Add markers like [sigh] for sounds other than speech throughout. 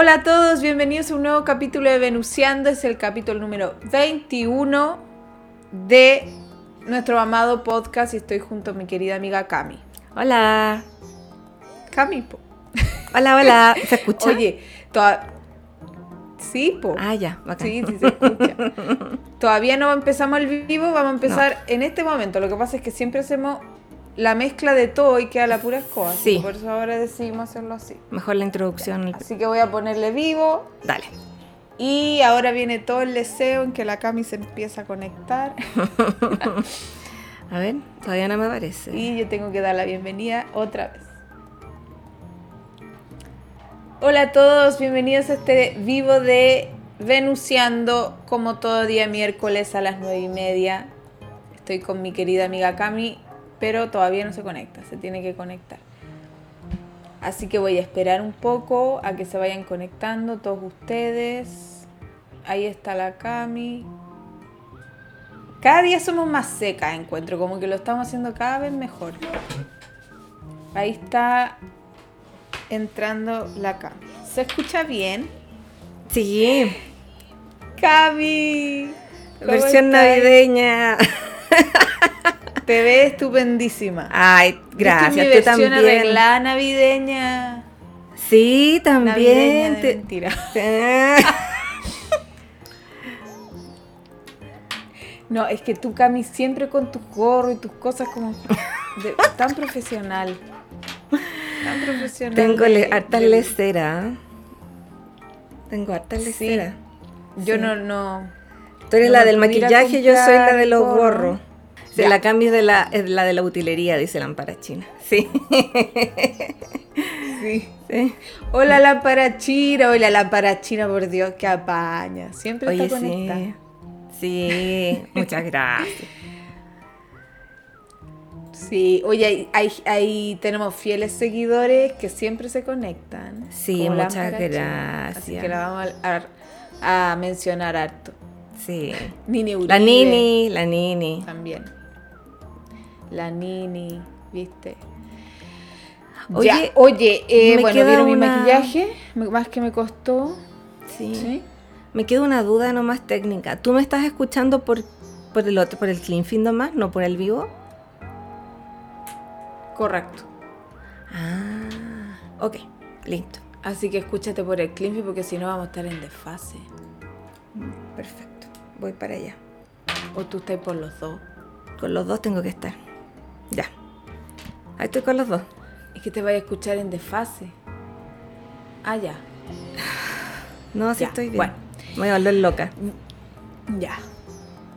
Hola a todos, bienvenidos a un nuevo capítulo de Venusiando. Es el capítulo número 21 de nuestro amado podcast y estoy junto a mi querida amiga Cami. Hola. Cami, po. Hola, hola. ¿Se escucha? [laughs] Oye, toda... Sí, po. Ah, ya, bacán. Sí, sí se escucha. [laughs] Todavía no empezamos el vivo, vamos a empezar en este momento. Lo que pasa es que siempre hacemos la mezcla de todo y queda la pura escoba. Sí. Por eso ahora decidimos hacerlo así. Mejor la introducción. Así que voy a ponerle vivo. Dale. Y ahora viene todo el deseo en que la Cami se empieza a conectar. [laughs] A ver, todavía no me aparece. Y yo tengo que dar la bienvenida otra vez. Hola a todos, bienvenidos a este vivo de Venusiando, como todo día miércoles a las nueve y media. Estoy con mi querida amiga Cami, pero todavía no se conecta, se tiene que conectar. Así que voy a esperar un poco a que se vayan conectando todos ustedes. Ahí está la Cami. Cada día somos más secas, encuentro, como que lo estamos haciendo cada vez mejor. Ahí está entrando la Cami. ¿Se escucha bien? Sí, Cami. ¿cómo versión estás? navideña. Te ves estupendísima. Ay, gracias. ¿Viste mi Tú versión también. arreglada navideña. Sí, Navideña también. de te- mentira. [laughs] No, es que tú, Cami, siempre con tus gorros y tus cosas como de- tan profesional. Tan profesional. Tengo de- le- harta de- lecera. Tengo harta Sí. lecera. Yo Sí. no, no. Tú eres No la del maquillaje, yo soy la de los gorro. gorros. Se Ya. la cambio de la, es la de la utilería, dice la ampara china. Sí. Sí. sí. Hola lámpara china, hola lámpara china, por Dios, que apaña. Siempre Oye, está conectada. sí. Sí, muchas gracias. Sí, oye, ahí, ahí- ahí tenemos fieles seguidores que siempre se conectan. Sí, muchas Lámpara gracias. Así que la vamos a, a- a mencionar harto. Sí. Nini Uribe. La Nini, la Nini. También. La Nini, ¿viste? Oye, Ya, oye, eh, me bueno, queda ¿vieron mi maquillaje? Más que me costó. Sí. ¿Sí? Me queda una duda nomás técnica. ¿Tú me estás escuchando por, por el otro, por el clean feed nomás, no por el vivo? Correcto. Ah, ok, listo. Así que escúchate por el Climpy porque si no vamos a estar en desfase. Perfecto. Voy para allá. O tú estás por los dos. Con los dos tengo que estar. Ya. Ahí estoy con los dos. Es que te vaya a escuchar en desfase. Ah, ya. No, sí Ya, estoy bien. bueno. Me voy a volver loca. Ya.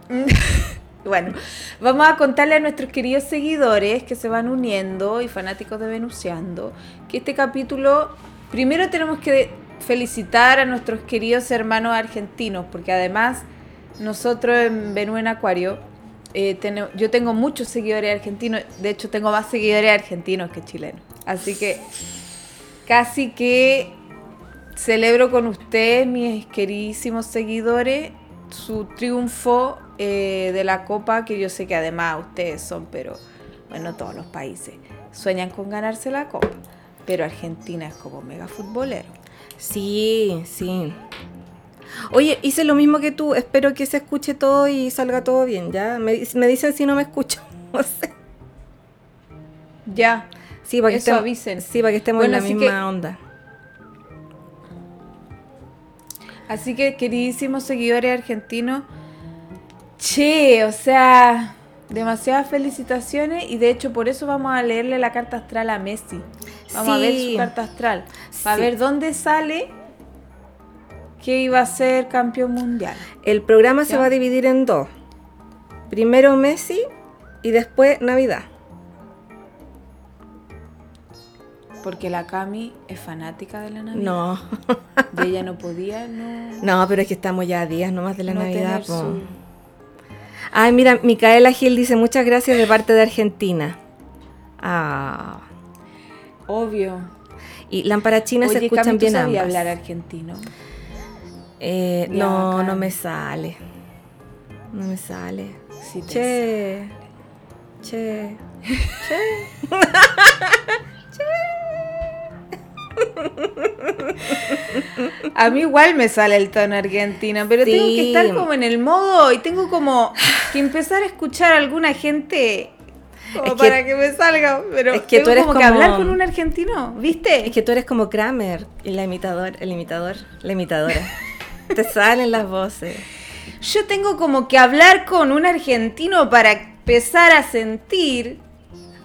[laughs] bueno, vamos a contarle a nuestros queridos seguidores que se van uniendo y fanáticos de Venusiando que este capítulo, primero tenemos que felicitar a nuestros queridos hermanos argentinos, porque además nosotros en Venú en Acuario, eh, yo tengo muchos seguidores argentinos, de hecho tengo más seguidores argentinos que chilenos, así que casi que celebro con ustedes, mis queridísimos seguidores, su triunfo eh, de la Copa, que yo sé que además ustedes son, pero bueno, todos los países sueñan con ganarse la Copa, pero Argentina es como mega futbolero. Sí, sí. Oye, hice lo mismo que tú. Espero que se escuche todo y salga todo bien, ¿ya? Me, me dicen si no me escucho. [laughs] No sé. Ya, Sí, para que Eso estemos, avisen. Sí, para que estemos Bueno, en la misma que- onda. así que queridísimos seguidores argentinos, che, o sea, demasiadas felicitaciones y de hecho por eso vamos a leerle la carta astral a Messi. Vamos a ver su carta astral, para Sí. ver dónde sale que iba a ser campeón mundial. El programa se va a dividir en dos. Primero Messi y después Navidad. Porque la Cami es fanática de la Navidad. No. [laughs] Y ella no podía, no. No, pero es que estamos ya a días nomás de la no Navidad. su- Ay, mira, Micaela Gil dice muchas gracias de parte de Argentina. Ah. Obvio. Y lámparachinas se Oye, escuchan Cami, ¿tú bien ambas. hablar argentino? Eh, no, no me sale. No me sale. Sí, te Che. Che. A mí igual me sale el tono argentino, pero tengo que estar como en el modo y tengo como que empezar a escuchar a alguna gente como Es para que me salga. Pero es que tú tengo eres como que hablar con un argentino, ¿viste? Es que tú eres como Kramer, y la imitador, el imitador, la imitadora. [laughs] Te salen las voces. Yo tengo como que hablar con un argentino para empezar a sentir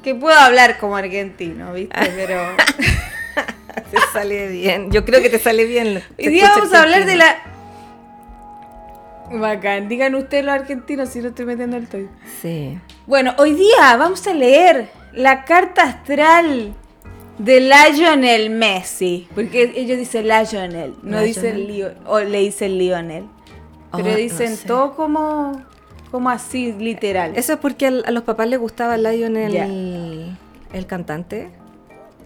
que puedo hablar como argentino, ¿viste? Pero [laughs] Te sale bien. Yo creo que te sale bien. hoy día vamos a hablar de la... Bacán, digan ustedes los argentinos si no estoy metiendo el toy. Sí. Bueno, hoy día vamos a leer la carta astral de Lionel Messi. Porque ellos dicen Lionel, no Lionel. dicen Leo, o le dicen Lionel. Pero Oh, no dicen sé. todo como, como así, literal. Eso es porque a los papás les gustaba Lionel, Ya. el cantante.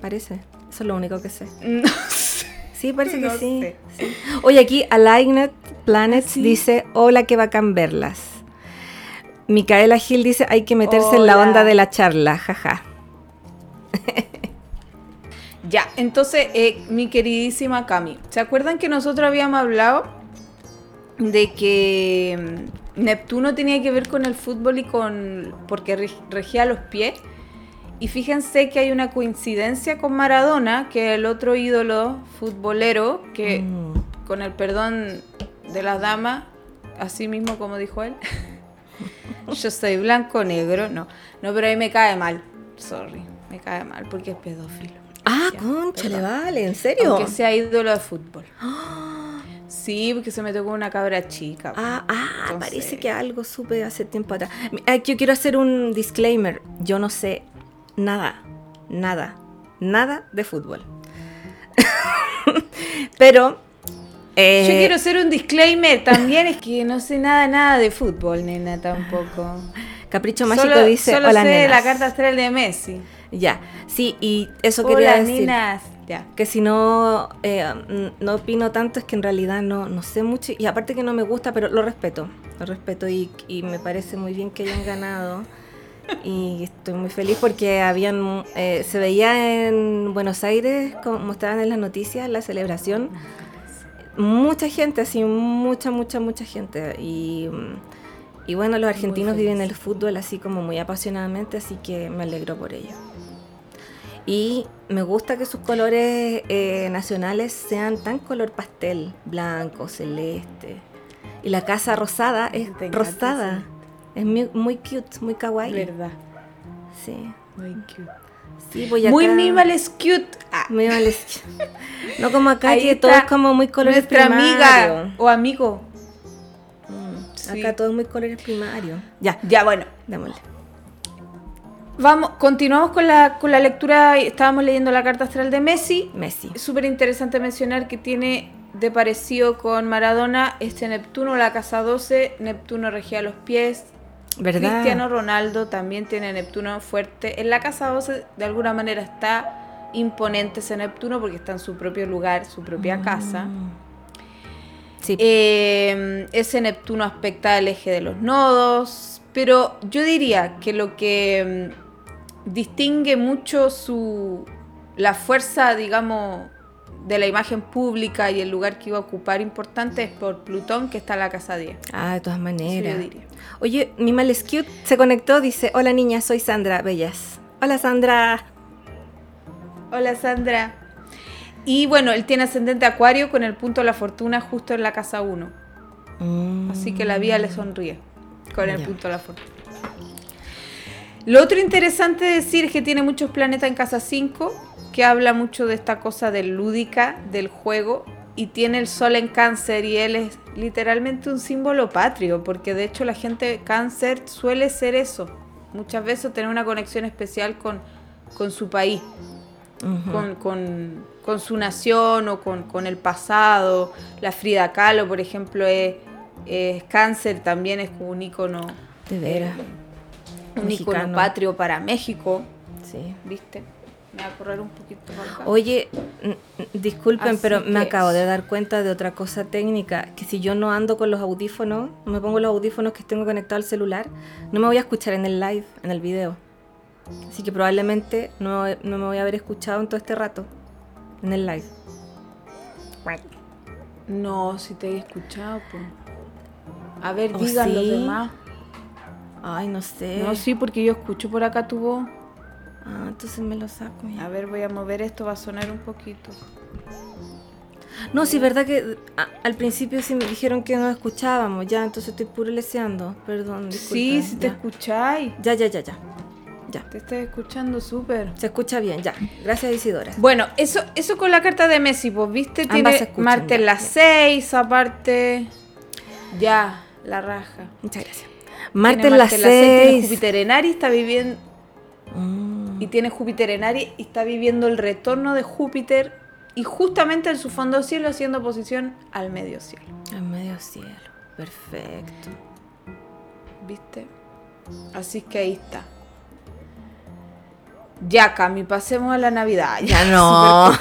Parece. Eso es lo único que sé. [laughs] No sé. Sí, parece No que sí. sé. sí. Oye, aquí Aligned Planets ¿Ah, sí? dice, hola, qué bacán verlas. Micaela Gil dice, hay que meterse en la onda de la charla, jaja. [laughs] Ya, entonces, eh, mi queridísima Cami, ¿se acuerdan que nosotros habíamos hablado de que mm, Neptuno tenía que ver con el fútbol y con. porque reg- regía los pies? Y fíjense que hay una coincidencia con Maradona, que es el otro ídolo futbolero, que Mm. con el perdón de las damas, así mismo como dijo él, [laughs] yo soy blanco negro, no, no, pero ahí me cae mal, sorry, me cae mal porque es pedófilo. Ah, concha, le vale, ¿en serio? Aunque sea ídolo de fútbol. [gasps] Sí, porque se metió con una cabra chica. Ah, ah, Entonces- parece que algo supe hace tiempo atrás. Ah, Yo quiero hacer un disclaimer. Yo no sé nada, nada, nada de fútbol. [laughs] Pero... eh, Yo quiero hacer un disclaimer también, es que no sé nada, nada de fútbol, nena, tampoco. Capricho Mágico solo dice, solo hola sé nenas". la carta astral de Messi. Ya, sí, y eso quería decir. nenas. Ya. Que si no, eh, mm, no opino tanto es que en realidad no, no sé mucho y aparte que no me gusta, pero lo respeto, lo respeto y, y me parece muy bien que hayan ganado y estoy muy feliz porque habían, eh, se veía en Buenos Aires, como mostraban en las noticias, la celebración, mucha gente, así, mucha, mucha, mucha gente y, y bueno, los argentinos viven el fútbol así como muy apasionadamente, así que me alegro por ello. Y me gusta que sus colores eh, nacionales sean tan color pastel, blanco, celeste. Y la casa rosada es encanta rosada. Es muy, muy cute, muy kawaii. Verdad. Sí. Muy cute. Sí, Muy acá- minimal es cute. Ah, Muy minimalist. [laughs] No como acá Ahí que todo es como muy colores nuestra amiga o amigo. Mm, Sí. Acá todo es muy colores primarios. Ya, Ya, bueno. démosle. Vamos, continuamos con la, con la lectura. Estábamos leyendo la carta astral de Messi. Messi. Es súper interesante mencionar que tiene de parecido con Maradona este Neptuno, la casa 12. Neptuno regía los pies. ¿Verdad? Cristiano Ronaldo también tiene Neptuno fuerte. En la casa 12 de alguna manera está imponente ese Neptuno porque está en su propio lugar, su propia casa. Mm. Sí. Eh, ese Neptuno aspecta el eje de los nodos, pero yo diría que lo que mm, distingue mucho su la fuerza, digamos, de la imagen pública y el lugar que iba a ocupar importante es por Plutón, que está en la casa 10. Ah, de todas maneras. yo diría. Oye, mi mal es cute se conectó, dice, hola niña, soy Sandra Bellas. Hola Sandra. Hola Sandra. Y bueno, él tiene ascendente acuario con el punto de la fortuna justo en la casa 1. Mm. Así que la vida le sonríe con el Ya. punto de la fortuna. Lo otro interesante decir es que tiene muchos planetas en casa 5, que habla mucho de esta cosa del lúdica, del juego, y tiene el sol en cáncer y él es literalmente un símbolo patrio, porque de hecho la gente cáncer suele ser eso, muchas veces tener una conexión especial con, con su país. Con, con- con su nación o con, con el pasado. La Frida Kahlo, por ejemplo, es, es cáncer, también es un ícono, De veras. Un patrio para México, Sí. ¿viste? Me va a correr un poquito acá. Oye, disculpen, Así pero me acabo de dar cuenta de otra cosa técnica, que si yo no ando con los audífonos, no me pongo los audífonos que tengo conectados al celular, no me voy a escuchar en el live, en el video. Así que probablemente no, no me voy a haber escuchado en todo este rato, en el live. No, si te he escuchado, pues. A ver, ¿Oh, digan los demás. Ay, no sé. No, sí, porque yo escucho por acá tu voz. Ah, entonces me lo saco. ya. A ver, voy a mover esto, va a sonar un poquito. No, sí, verdad que a- al principio sí me dijeron que no escuchábamos, ya, entonces estoy puro leseando. Perdón, Sí, disculpen, si te ya. escucháis. Ya, ya, ya, ya. Ya. Te estás escuchando súper. Se escucha bien, ya. Gracias, Isidora. Bueno, eso, eso con la carta de Messi, pues viste, Ambas tiene se escuchan, Marte ya, las ya. 6, aparte. Ya, la raja. Muchas gracias. Marte en Tiene 6. Júpiter en Aries, está viviendo. Mm, Y tiene Júpiter en Aries y está viviendo el retorno de Júpiter. Y justamente en su fondo cielo haciendo oposición al medio cielo. al medio cielo. Perfecto. ¿Viste? Así que ahí está. Ya, Cami, pasemos a la Navidad. Ya [laughs] no. [laughs]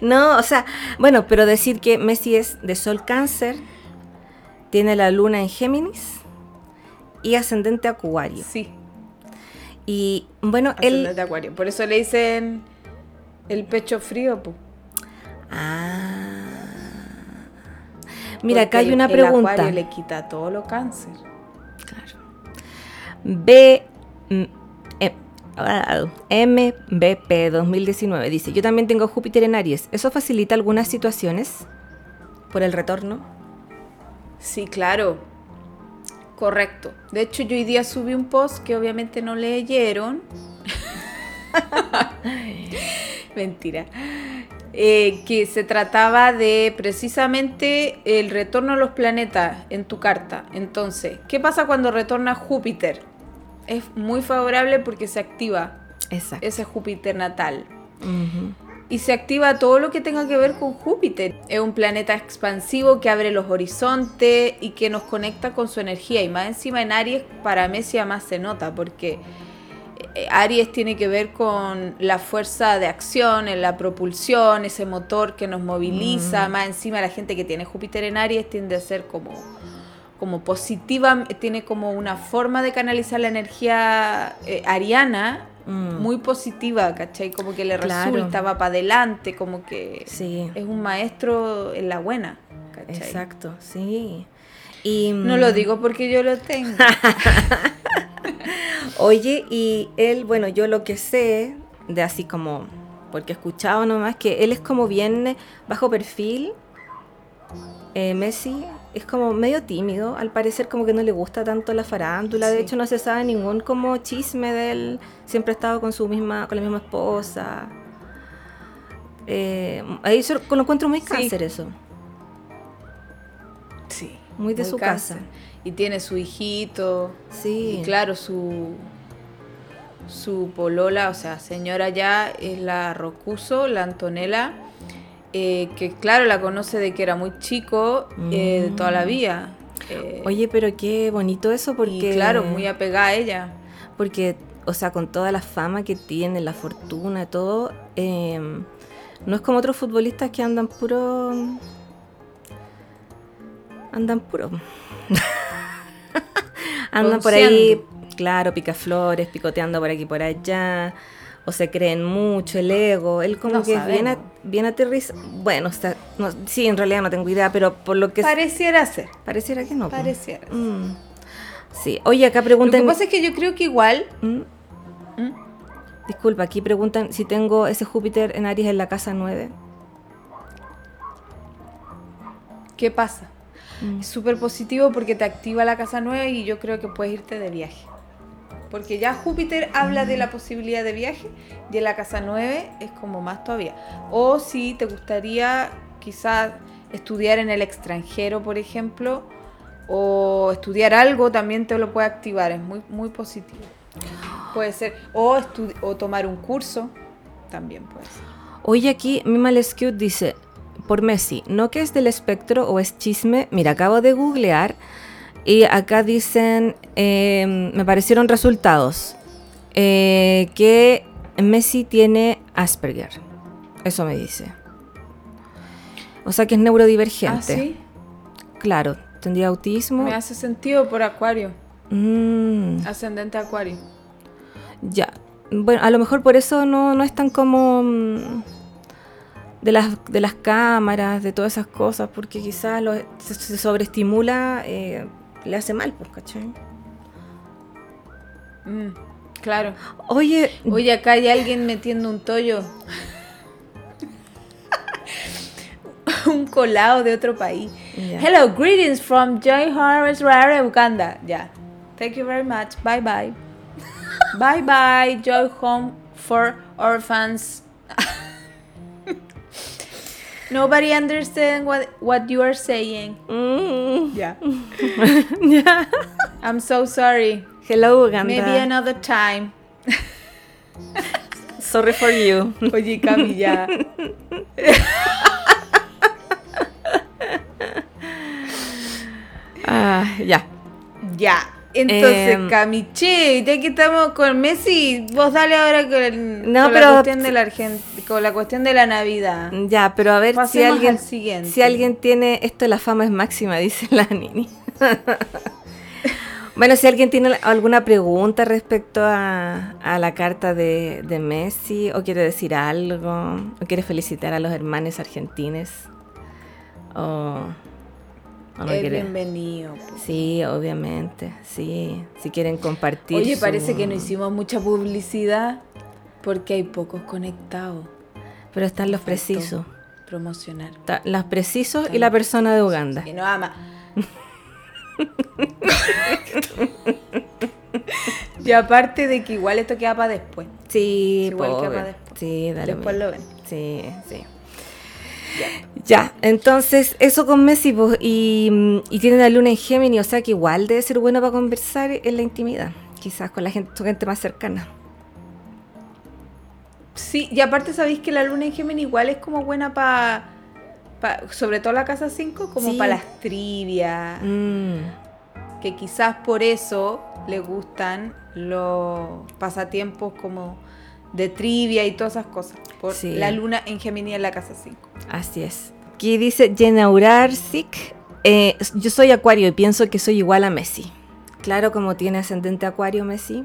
no, o sea, bueno, pero decir que Messi es de Sol Cáncer, tiene la luna en Géminis y ascendente Acuario. Sí, Y bueno, ascendente él. de Acuario. Por eso le dicen el pecho frío, pues. Ah. Mira, acá hay una el pregunta. Acuario le quita todo lo cáncer. Claro. B. mm, eh, ah, MBP 2019 dice: Yo también tengo Júpiter en Aries. ¿Eso facilita algunas situaciones por el retorno? Sí, claro. Correcto. De hecho, yo hoy día subí un post que obviamente no leyeron. [laughs] Mentira. Eh, que se trataba de precisamente el retorno a los planetas en tu carta. Entonces, ¿qué pasa cuando retorna Júpiter? Es muy favorable porque se activa Exacto. ese Júpiter natal. Y se activa todo lo que tenga que ver con Júpiter. Es un planeta expansivo que abre los horizontes y que nos conecta con su energía. Y más encima en Aries, para Messi más se nota, porque eh, Aries tiene que ver con la fuerza de acción, en la propulsión, ese motor que nos moviliza. Más encima la gente que tiene Júpiter en Aries tiende a ser como, como positiva, tiene como una forma de canalizar la energía eh, ariana Mm. muy positiva, ¿cachai? Como que le Claro. resulta, va para adelante, como que Sí, es un maestro en la buena, ¿cachai? exacto, sí. Y, No mm, lo digo porque yo lo tengo. [laughs] Oye, y él, bueno, yo lo que sé, de así como, porque he escuchado nomás, que él es como bien bajo perfil. Eh, Messi es como medio tímido, al parecer como que no le gusta tanto la farándula, de hecho no se sabe ningún como chisme de él, siempre ha estado con su misma, con la misma esposa. Eh, ahí yo lo encuentro muy Sí. cáncer eso. Sí. Muy de su casa. Y tiene su hijito. Sí. Y claro, su su polola, o sea, señora ya es la Rocuso, la Antonella, eh, que claro, la conoce de que era muy chico, eh, de toda la vida. Eh, Oye, pero qué bonito eso porque y claro, muy apegada a ella. Porque, o sea, con toda la fama que tiene, la fortuna y todo, eh, no es como otros futbolistas que andan puro. Andan puro. [laughs] andan por ahí, claro, picaflores, picoteando por aquí y por allá. O se creen mucho, el ego. Él como No que es bien, a- bien aterrizado. Bueno, sea, no- sí, en realidad no tengo idea, pero por lo que Pareciera ser. pareciera que no. pues. Pareciera. ser. Mm. Sí, oye, acá Lo preguntan. que pasa es que yo creo que igual. Mm. ¿Mm? Disculpa, aquí preguntan si tengo ese Júpiter en Aries en la casa 9. ¿Qué pasa? Es súper positivo porque te activa la casa nueva y yo creo que puedes irte de viaje. Porque ya Júpiter habla de la posibilidad de viaje y en la casa 9 es como más todavía. O si te gustaría quizás estudiar en el extranjero, por ejemplo, o estudiar algo, también te lo puede activar. Es muy, muy positivo. puede ser. O, o tomar un curso, también puede ser. Oye, aquí Mimal Cute dice, por Messi, ¿no que es del espectro o es chisme? Mira, acabo de googlear y acá dicen, eh, me parecieron resultados, eh, que Messi tiene Asperger. Eso me dice. O sea que es neurodivergente. Ah, sí. Claro, tendría autismo. Me hace sentido por Acuario. Mm, Ascendente Acuario. ya. Bueno, a lo mejor por eso no, no es tan como mm, de las, de las cámaras, de todas esas cosas, porque quizás lo- se, se sobreestimula, eh, le hace mal, pues, ¿cachai? Mm, claro. Oye, Oye, acá hay alguien metiendo un tollo. [laughs] un colado de otro país. Hello, greetings from Joy Harvest Rare, Uganda. Ya. Thank you very much. Bye bye. [laughs] bye bye. Joy Home for Orphans. [laughs] Nobody understand what, what you are saying. Mm, Yeah. [laughs] ya. I'm so sorry. Hello, Uganda. Maybe another time. Sorry for you. [laughs] Oye, Cami, ya. [laughs] Ah, ya. Entonces, Em, Cami, che, ya que estamos con Messi, vos dale ahora con, el- No, con pero- la cuestión de la Argent- con la cuestión de la Navidad. Ya, pero a ver si alguien, al siguiente. si alguien tiene esto la fama es máxima, dice [laughs] la Nini. bueno, si alguien tiene alguna pregunta respecto a, a la carta de, de Messi, o quiere decir algo, o quiere felicitar a los hermanos argentines, o no es quiere. bienvenido. po. Sí, obviamente, sí. Si quieren compartir. Oye, su- parece que no hicimos mucha publicidad porque hay pocos conectados. Pero están los Faltó precisos. Promocionar. Ta- Los precisos y la persona de Uganda. Que no ama. y aparte de que igual esto queda para después. Sí, Igual que pobre. para después. Sí, dale. Después lo ven. Sí, sí. Ya, entonces eso con Messi pues, y, y tiene la luna en Géminis, o sea que igual debe ser bueno para conversar en la intimidad, quizás con la gente, gente más cercana. Sí, y aparte sabéis que la luna en Géminis igual es como buena para, sobre todo la casa 5, como Sí. para las trivias, Mm, que quizás por eso le gustan los pasatiempos como de trivia y todas esas cosas, por Sí. la luna en Géminis en la casa 5. así es. Aquí dice Jenaurarsik, eh, yo soy acuario y pienso que soy igual a Messi. Claro, como tiene ascendente acuario Messi.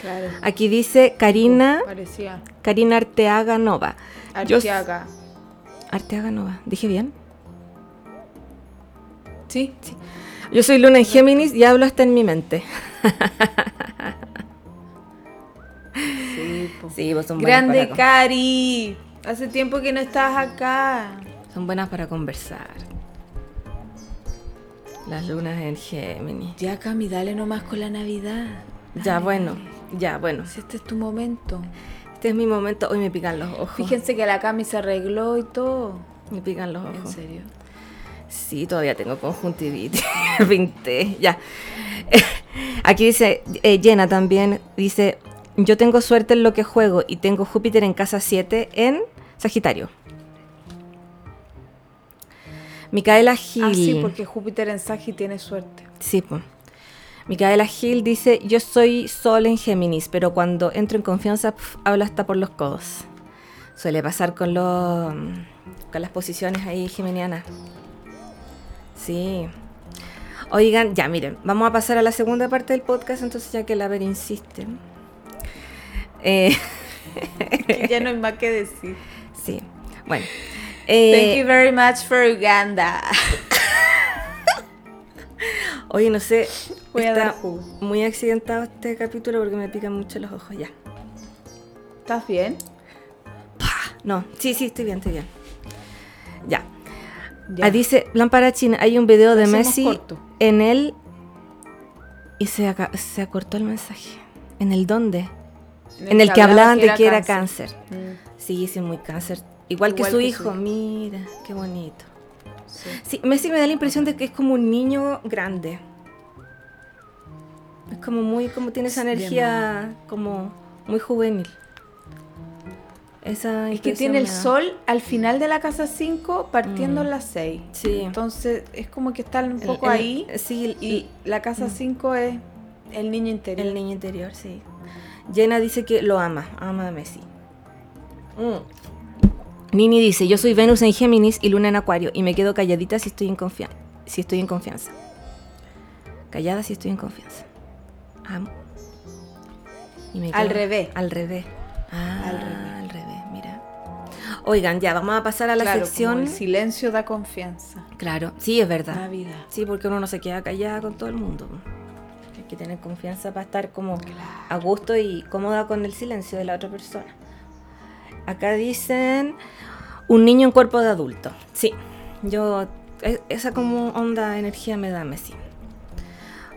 Claro. Aquí dice Karina, Parecía. Karina Arteaga Nova. Yo- Arteaga. Arteaga Nova, ¿dije bien? Sí. Yo soy Luna en Géminis y hablo hasta en mi mente. [laughs] Sí, po. Sí, vos son buenas, Grande para, Cari. Hace tiempo que no estás acá. son buenas para conversar. Las lunas en Géminis. Ya, Cami, dale nomás con la Navidad. Ya, bueno, ya, bueno. Si este es tu momento. Este es mi momento. Hoy me pican los ojos. Fíjense que la Cami se arregló y todo. Me pican los En ojos. serio. Sí, todavía tengo conjuntivitis. [laughs] Pinté, ya. [laughs] Aquí dice, eh, Jenna también dice, yo tengo suerte en lo que juego y tengo Júpiter en casa 7 en Sagitario. Micaela Gil. Ah, sí, porque Júpiter en Sagi tiene suerte. Sí, po. Micaela Gil dice, yo soy Sol en Géminis, pero cuando entro en confianza pf, hablo hasta por los codos. Suele pasar con, los, con las posiciones ahí geminianas. Sí. Oigan, ya miren, vamos a pasar a la segunda parte del podcast, entonces ya que la ver insiste. Eh, [laughs] ya no hay más que decir. sí, bueno. Thank Eh, you very much for Uganda. oye, no sé, Voy a está dar jugo. muy accidentado este capítulo porque me pican mucho los ojos, ya. ¿Estás bien? No, sí, sí, estoy bien, estoy bien. Ya. Ya. Ah, dice Lámpara China, hay un video de Messi corto. en él y se, se acortó el mensaje. ¿En el dónde? En el que hablaban de que era cáncer. Mm, Sí, sí, muy cáncer. Igual, que su que hijo, su- mira, qué bonito. sí. Sí, Messi me da la impresión de que es como un niño grande. Es como muy, como tiene esa energía como muy juvenil. Esa Es que tiene el me sol al final de la casa 5 partiendo Mm. en las 6. Sí. Entonces es como que está un poco el- ahí. Sí, Y la casa 5 es el niño interior. El niño interior, sí. Jenna dice que lo ama, ama a Messi. Mm. Nini dice, yo soy Venus en Géminis y Luna en Acuario y me quedo calladita si estoy en confianza. Si estoy en confianza. Callada si estoy en confianza. Amo. Y me Al revés. Al revés. Ah, Al al revés. mira. Oigan, ya, vamos a pasar a la Claro, como sección. el silencio da confianza. Claro, sí, es verdad. Navidad. Sí, porque uno no se queda callada con todo el mundo. Hay que tener confianza para estar como a gusto y cómoda con el silencio de la otra persona. Acá dicen un niño en cuerpo de adulto. Sí, yo e- esa como onda energía me da Messi.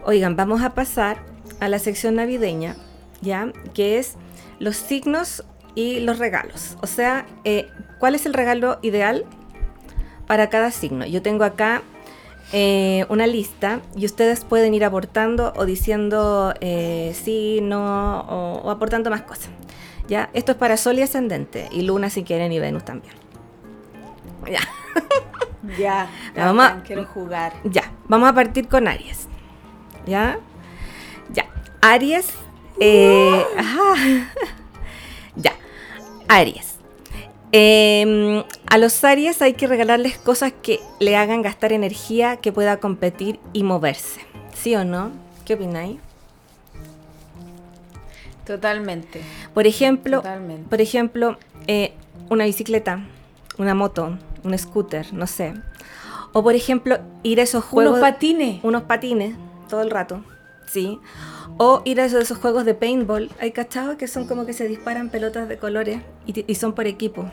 Oigan, vamos a pasar a la sección navideña, ya, que es los signos y los regalos. O sea, eh, ¿cuál es el regalo ideal para cada signo? Yo tengo acá eh, una lista y ustedes pueden ir aportando o diciendo eh, sí, no o, o aportando más cosas. Ya, esto es para Sol y Ascendente y Luna si quieren y Venus también. Ya, [laughs] Ya, Ya, vamos a- quiero jugar. ya, vamos a partir con Aries. ¿Ya? Ya, Aries. eh, [laughs] ajá. [laughs] Ya, Aries. Em, a los Aries hay que regalarles cosas que le hagan gastar energía, que pueda competir y moverse. ¿Sí o no? ¿Qué opináis? Totalmente. Por ejemplo, Totalmente. por ejemplo, eh, una bicicleta, una moto, un scooter, no sé. O por ejemplo, ir a esos juegos. Unos patines. unos patines todo el rato, ¿sí? O ir a esos, esos juegos de paintball, hay cachados que son como que se disparan pelotas de colores y, son por equipo.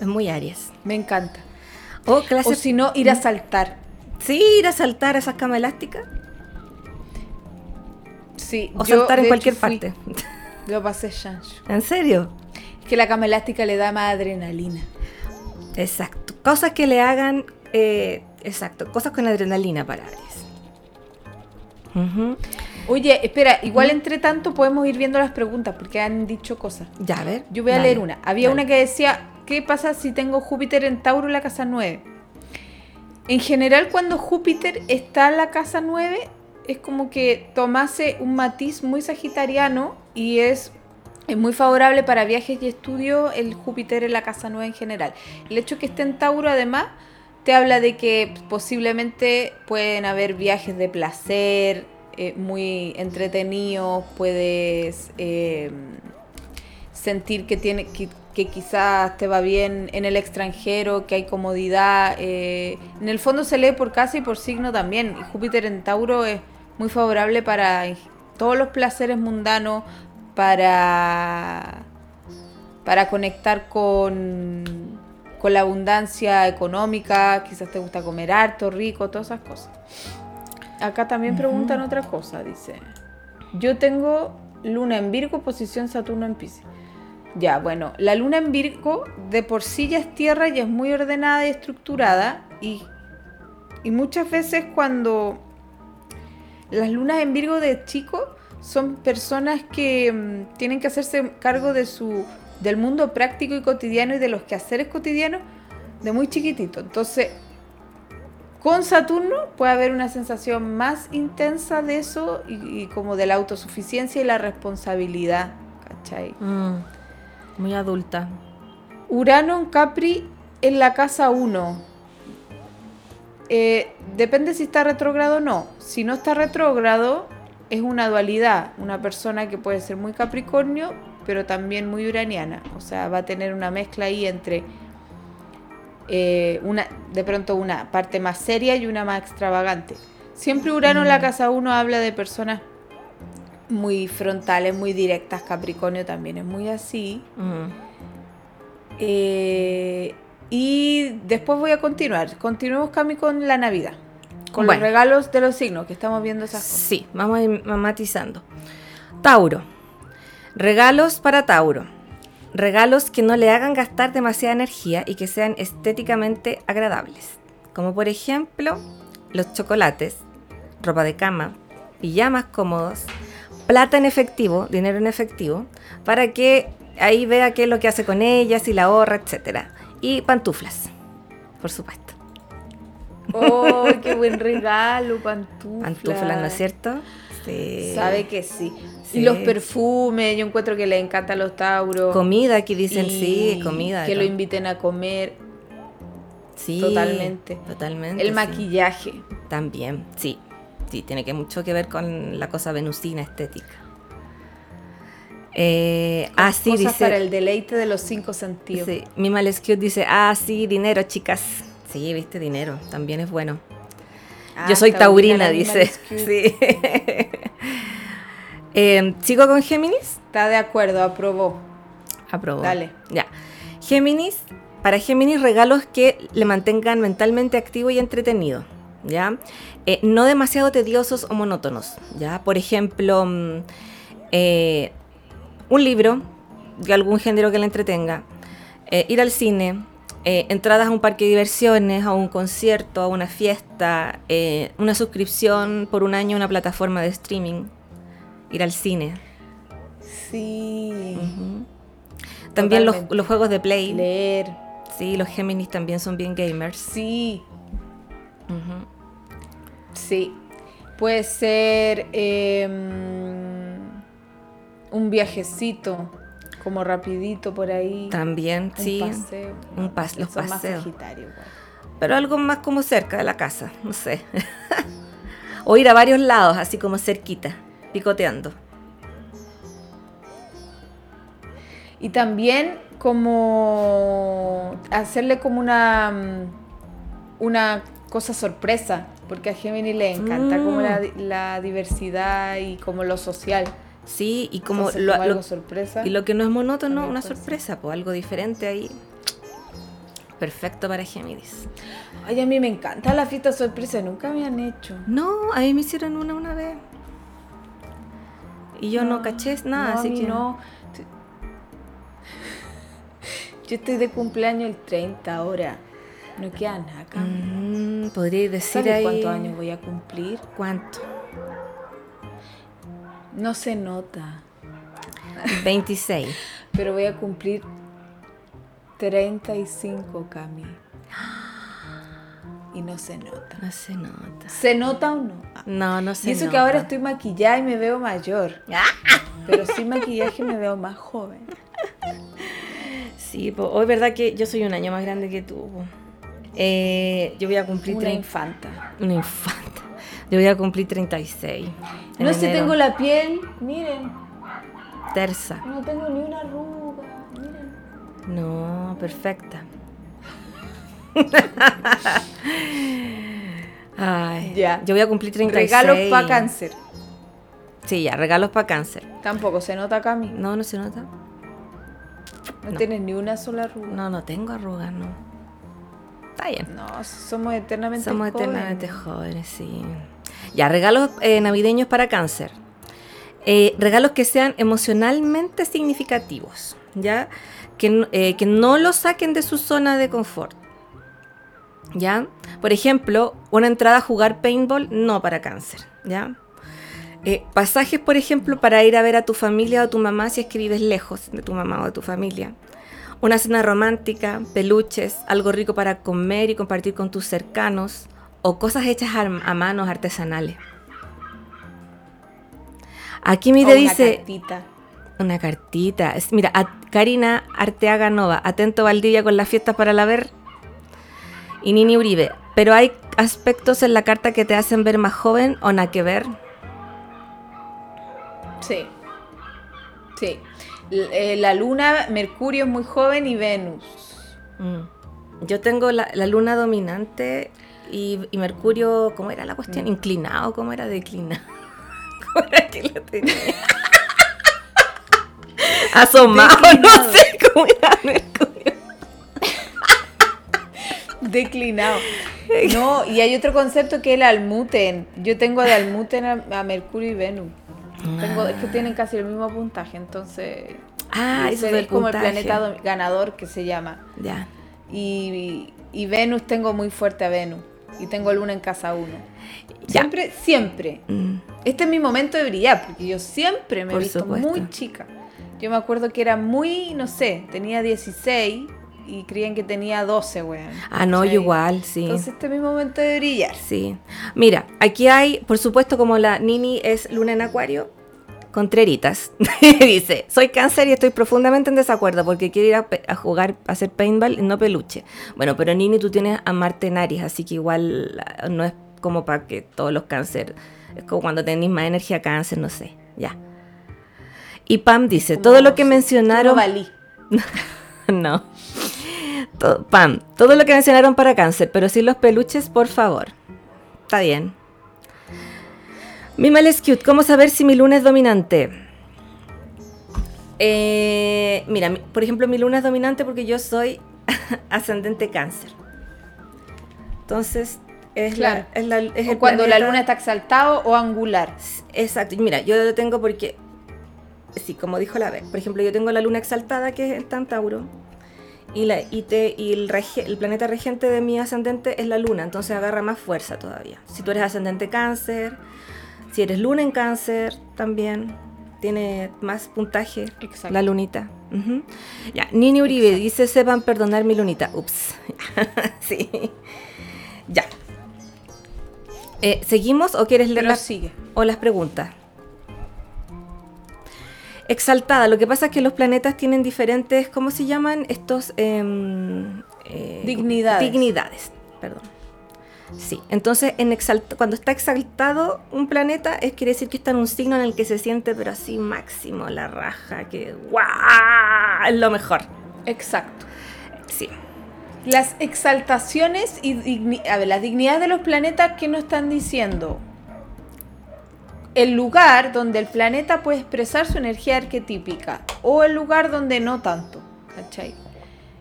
Es muy Aries. Me encanta. O O clases, si no, ir a saltar. sí, ir a saltar a esas camas elásticas Sí. o yo, saltar en cualquier hecho, fui- parte. [laughs] Lo pasé chancho. ¿En serio? Es que la cama elástica le da más adrenalina. Exacto. Cosas que le hagan, eh, exacto, cosas con adrenalina para Aries. Ujú. Oye, espera, igual entre tanto podemos ir viendo las preguntas porque han dicho cosas. Ya, a ver. Yo voy a dale, leer una. Había dale. una que decía, ¿qué pasa si tengo Júpiter en Tauro en la casa 9? En general, cuando Júpiter está en la casa 9, es como que tomase un matiz muy sagitariano y es, es muy favorable para viajes y estudios el Júpiter en la casa 9 en general. El hecho que esté en Tauro, además, te habla de que posiblemente pueden haber viajes de placer, eh, muy entretenidos, puedes... eh, sentir que tiene que, quizás te va bien en el extranjero, que hay comodidad. eh, en el fondo se lee por casa y por signo también. Júpiter en Tauro es muy favorable para todos los placeres mundanos, para, para conectar con, con la abundancia económica, quizás te gusta comer harto, rico, todas esas cosas. Acá también preguntan otra cosa, dice. Yo tengo luna en Virgo, posición Saturno en Pisces. Ya, bueno, la luna en Virgo de por sí ya es tierra y es muy ordenada y estructurada. Y, y muchas veces cuando las lunas en Virgo de chico son personas que mm, tienen que hacerse cargo de su, del mundo práctico y cotidiano y de los quehaceres cotidianos de muy chiquitito. Entonces, con Saturno puede haber una sensación más intensa de eso y, y como de la autosuficiencia y la responsabilidad, ¿cachai? Mm, muy adulta. Urano en Capri en la casa 1. Eh, depende si está retrógrado o no. Si no está retrógrado, es una dualidad. Una persona que puede ser muy Capricornio, pero también muy uraniana. O sea, va a tener una mezcla ahí entre eh, una, de pronto una parte más seria y una más extravagante. Siempre Urano en la casa 1 habla de personas muy frontales, muy directas. Capricornio también es muy así. Mm. Eh, y después voy a continuar. Continuemos, Cami, con la Navidad. Con Bueno. los regalos de los signos, que estamos viendo esas cosas. Sí, vamos a ir matizando. Tauro. Regalos para Tauro. Regalos que no le hagan gastar demasiada energía y que sean estéticamente agradables. Como por ejemplo los chocolates, ropa de cama, más cómodos, plata en efectivo, dinero en efectivo, para que ahí vea qué es lo que hace con ella, si la ahorra, etcétera. Y pantuflas, por supuesto. ¡Oh, qué buen regalo! Pantuflas. Pantuflas, ¿no es cierto? Sí. Sabe que sí. Sí. Y los perfumes, yo encuentro que le encanta a los tauros. Comida, aquí dicen Y sí, comida. Que ¿no? lo inviten a comer. Sí, totalmente. Totalmente. El sí. maquillaje. También, sí. Sí, tiene que mucho que ver con la cosa venusina estética. Eh, ah, sí, Cosas dice. para el deleite de los cinco sentidos. Sí, mi dice, ah, sí, dinero, chicas. Sí, viste, dinero, también es bueno. Ah, Yo soy taurina, la dice. Sí. [laughs] Eh, ¿Sigo con Géminis? Está de acuerdo, aprobó. Aprobó. Dale. Ya. Géminis, para Géminis, regalos que le mantengan mentalmente activo y entretenido. ¿Ya? Eh, no demasiado tediosos o monótonos. ¿Ya? Por ejemplo, mm, eh, un libro de algún género que le entretenga. eh, ir al cine. eh, entradas a un parque de diversiones, a un concierto, a una fiesta, eh, una suscripción por un año a una plataforma de streaming, ir al cine. Sí. También los, juegos de Play. Leer. Sí, los Géminis también son bien gamers. Sí. Sí. Puede ser eh, un viajecito, como rapidito por ahí. También, un sí. paseo. un pas- los Son paseos. Sagitario, igual. Pero algo más como cerca de la casa, no sé. [laughs] o ir a varios lados, así como cerquita, picoteando. Y también como hacerle como una mm, una cosa sorpresa, porque a Gemini le encanta Mm. como la, la diversidad y como lo social. Sí, y como, Entonces, lo, como lo- algo sorpresa. y lo que no es monótono, una sorpresa, pues algo diferente ahí. Perfecto para Géminis. Ay, a mí me encanta la fiesta sorpresa, nunca me han hecho. No, a mí me hicieron una una vez. Y yo no, caché nada, no, así que. no. Yo estoy de cumpleaños el 30 ahora. No queda nada. acá. Mm, Podría decir ¿Sabes ahí. cuántos años voy a cumplir? ¿Cuánto? No se nota, 26. [laughs] pero voy a cumplir 35, Cami. Y no se nota. No se nota. ¿Se nota o no? Ah, No, no se Y eso nota. que ahora estoy maquillada y me veo mayor. [laughs] Pero sin maquillaje me veo más joven. Sí, pues hoy verdad que yo soy un año más grande que tú. Eh, yo voy a cumplir Una 30 infanta. Una infanta. Yo voy a cumplir 36. en No sé, enero. tengo la piel, miren, Terza. no tengo ni una arruga, miren. No, perfecta. Ay, Ya. Yo voy a cumplir 36. Regalos para cáncer. Sí, ya, regalos para cáncer. Tampoco se nota, Cami. No, no se nota. No, no. tienes ni una sola arruga. No, no tengo arrugas, no. Está bien. No, somos eternamente Somos jóvenes. eternamente jóvenes, sí. Ya, regalos eh, navideños para cáncer. Eh, regalos que sean emocionalmente significativos, ¿ya? Que, eh, que no los saquen de su zona de confort. ¿Ya? Por ejemplo, una entrada a jugar paintball, no para cáncer, ¿ya? Eh, pasajes, por ejemplo, para ir a ver a tu familia o a tu mamá si es que vives lejos de tu mamá o de tu familia. Una cena romántica, peluches, algo rico para comer y compartir con tus cercanos o cosas hechas a, a manos artesanales. Aquí mire una dice cartita. una cartita. Es- mira, a Karina Arteaga Nova, atento Valdivia con las fiestas para la ver. Y Nini Uribe, pero hay aspectos en la carta que te hacen ver más joven o nada que ver. Sí. Sí. Eh, la luna, Mercurio es muy joven y Venus. Mm. Yo tengo la, la luna dominante y, y Mercurio, ¿cómo era la cuestión? Mm. Inclinado, ¿cómo era declinado? [laughs] ¿Cómo era que lo tenía? [laughs] Asomado, no sé cómo era Mercurio. Declinado. [laughs] No, y hay otro concepto que es el almuten. Yo tengo de almuten a, a Mercurio y Venus. Tengo, es que tienen casi el mismo puntaje, entonces. Ah, eso es como el puntaje. planeta do- ganador que se llama. Ya. Y, y Venus tengo muy fuerte a Venus. Y tengo luna en casa 1. Ya. Siempre, siempre. Mm, Este es mi momento de brillar, porque yo siempre me he visto supuesto. muy chica. Yo me acuerdo que era muy, no sé, tenía 16 y creían que tenía 12, weón. Ah, no, ¿Cachai? igual, sí. Entonces este es mi momento de brillar. Sí. Mira, aquí hay, por supuesto, como la Nini es luna en acuario, Contreritas. [laughs] Dice, soy cáncer y estoy profundamente en desacuerdo porque quiero ir a, jugar, a hacer paintball no peluche. Bueno, pero Nini, tú tienes a Marte en Aries, así que igual ah, no es como para que todos los cáncer, es como cuando tenéis más energía cáncer, no sé, ya. Y Pam dice, todo lo que mencionaron... [laughs] No. Todo, Pam, todo lo que mencionaron para cáncer, pero sin los peluches, por favor. Está bien. Mi mal es cute. ¿Cómo saber si mi luna es dominante? Eh, mira, mi- por ejemplo, mi luna es dominante porque yo soy [laughs] ascendente cáncer. Entonces, es, Claro. la, es, la- es O el cuando la luna está exaltado o angular. Exacto. Mira, yo lo tengo porque, sí, como dijo la vez, por ejemplo, yo tengo la luna exaltada que es en Tauro y, la, y, te- y el, rege- el planeta regente de mi ascendente es la luna, entonces agarra más fuerza todavía. Si tú eres ascendente cáncer, si eres luna en cáncer también, tiene más puntaje Exacto. la lunita. Ya, Nini Uribe Exacto. dice, sepan perdonar mi lunita. Ups. [laughs] sí. Ya. Eh, ¿Seguimos o quieres leer las sigue. o las preguntas. Exaltada, lo que pasa es que los planetas tienen diferentes, ¿cómo se llaman? Estos... em, eh, Dignidades. Dignidades, perdón. Sí, entonces en exalt- cuando está exaltado un planeta, es quiere decir que está en un signo en el que se siente, pero así máximo, la raja, que ¡guau! Es lo mejor. Exacto. Sí. Las exaltaciones y digni- a ver, las dignidades de los planetas que nos están diciendo. El lugar donde el planeta puede expresar su energía arquetípica o el lugar donde no tanto. ¿Cachai?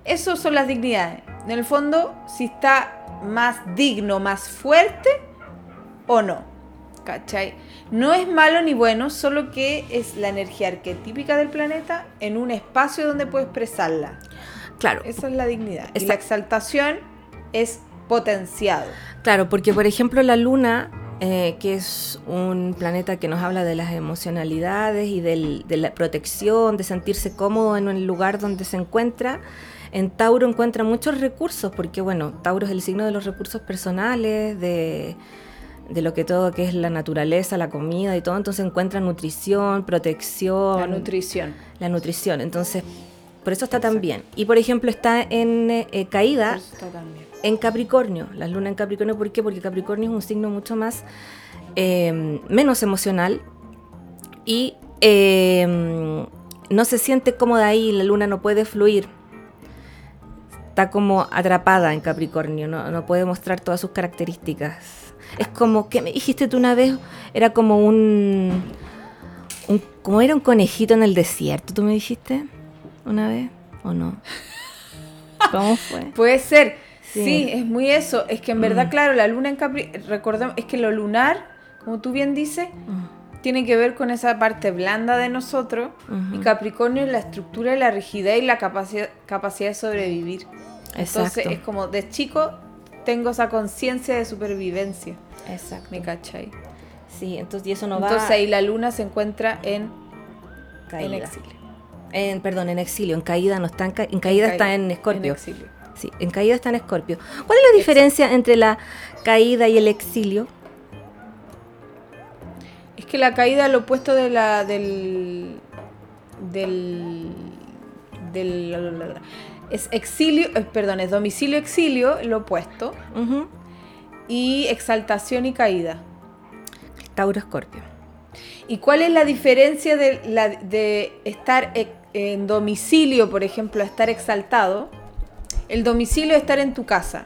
Esas son las dignidades. En el fondo, si está más digno, más fuerte o no. ¿Cachai? No es malo ni bueno, solo que es la energía arquetípica del planeta en un espacio donde puede expresarla. Claro, Esa es la dignidad. Y Esa- la exaltación es potenciado. Claro, porque por ejemplo la Luna, eh, que es un planeta que nos habla de las emocionalidades y del- de la protección, de sentirse cómodo en el lugar donde se encuentra, en Tauro encuentra muchos recursos, porque bueno, Tauro es el signo de los recursos personales, de, de lo que todo que es la naturaleza, la comida y todo, entonces encuentra nutrición, protección, La nutrición. la nutrición, entonces por eso está tan bien. Y por ejemplo está en eh, caída Por eso está tan bien. En Capricornio, la luna en Capricornio, ¿por qué? Porque Capricornio es un signo mucho más, eh, menos emocional y eh, no se siente cómoda ahí, la luna no puede fluir. Está como atrapada en Capricornio, no, no puede mostrar todas sus características. Es como, que me dijiste tú una vez? Era como un, un- como era un conejito en el desierto, ¿tú me dijiste una vez o no? [laughs] ¿Cómo fue? Puede ser. Sí. Sí. es muy eso. Es que en verdad, Mm. claro, la luna en Capri... Recordemos, es que lo lunar, como tú bien dices, Mm. tiene que ver con esa parte blanda de nosotros. Y Capricornio es la estructura y la rigidez y la capacidad, capacidad de sobrevivir. Entonces Exacto. es como de chico tengo esa conciencia de supervivencia. Exacto. ¿Me cachai? Sí, entonces y eso no va Entonces ahí la luna se encuentra en, en caída. exilio. En, perdón, en exilio, en caída no está en, ca- en caída está en Escorpio. En exilio. Sí, en caída está en Escorpio. ¿Cuál es la diferencia entre la caída y el exilio? Es que la caída es lo opuesto de la del del del es exilio, eh, perdón, es domicilio exilio, lo opuesto, y exaltación y caída. Tauro Escorpio. ¿Y cuál es la diferencia de, la, de estar e- en domicilio, por ejemplo, a estar exaltado? El domicilio es estar en tu casa,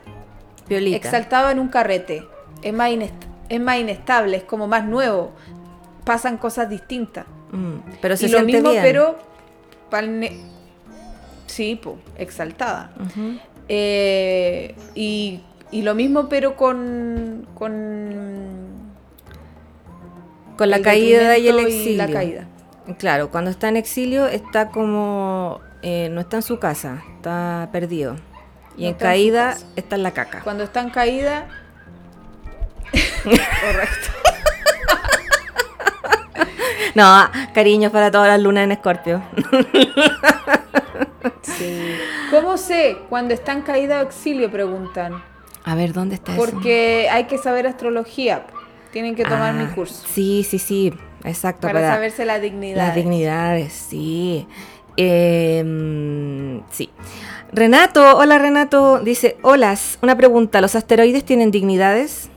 Violita. exaltado en un carrete. Es más, es más inestable, es como más nuevo. Pasan cosas distintas. Mm, pero se y lo mismo, bien. pero. sí, po, exaltada. Eh, y, y lo mismo, pero con. con Con la caída y el exilio. la caída. Claro, cuando está en exilio está como... eh, no está en su casa, está perdido. Y No en está en caída está en la caca. Cuando está en caída. Correcto. [laughs] No, cariños para todas las lunas en Escorpio. [laughs] Sí. ¿Cómo sé cuando están caída o exilio? Preguntan. A ver, ¿dónde está eso? Porque hay que saber astrología. Tienen que tomar mi Ah, curso. Sí, sí, sí, exacto. Para saberse la dignidad. Las dignidades, sí. Eh, sí. Renato, hola Renato, dice, hola, una pregunta, ¿los asteroides tienen dignidades?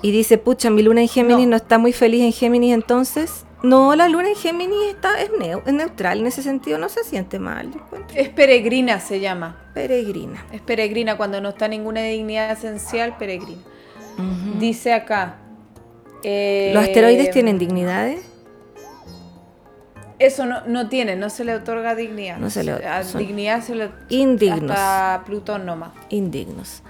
Y dice, pucha, mi luna en Géminis No. no, está muy feliz en Géminis entonces. No, la luna en Géminis está, es, neu- es neutral, en ese sentido no se siente mal. Es peregrina, se llama. Peregrina. Es peregrina cuando no está ninguna dignidad esencial, peregrina. Dice acá. eh, ¿Los asteroides tienen dignidades? Eso no, no tiene, no se le otorga dignidad. No se le- A son dignidad se le Indignos. hasta Plutón nomás. indignos.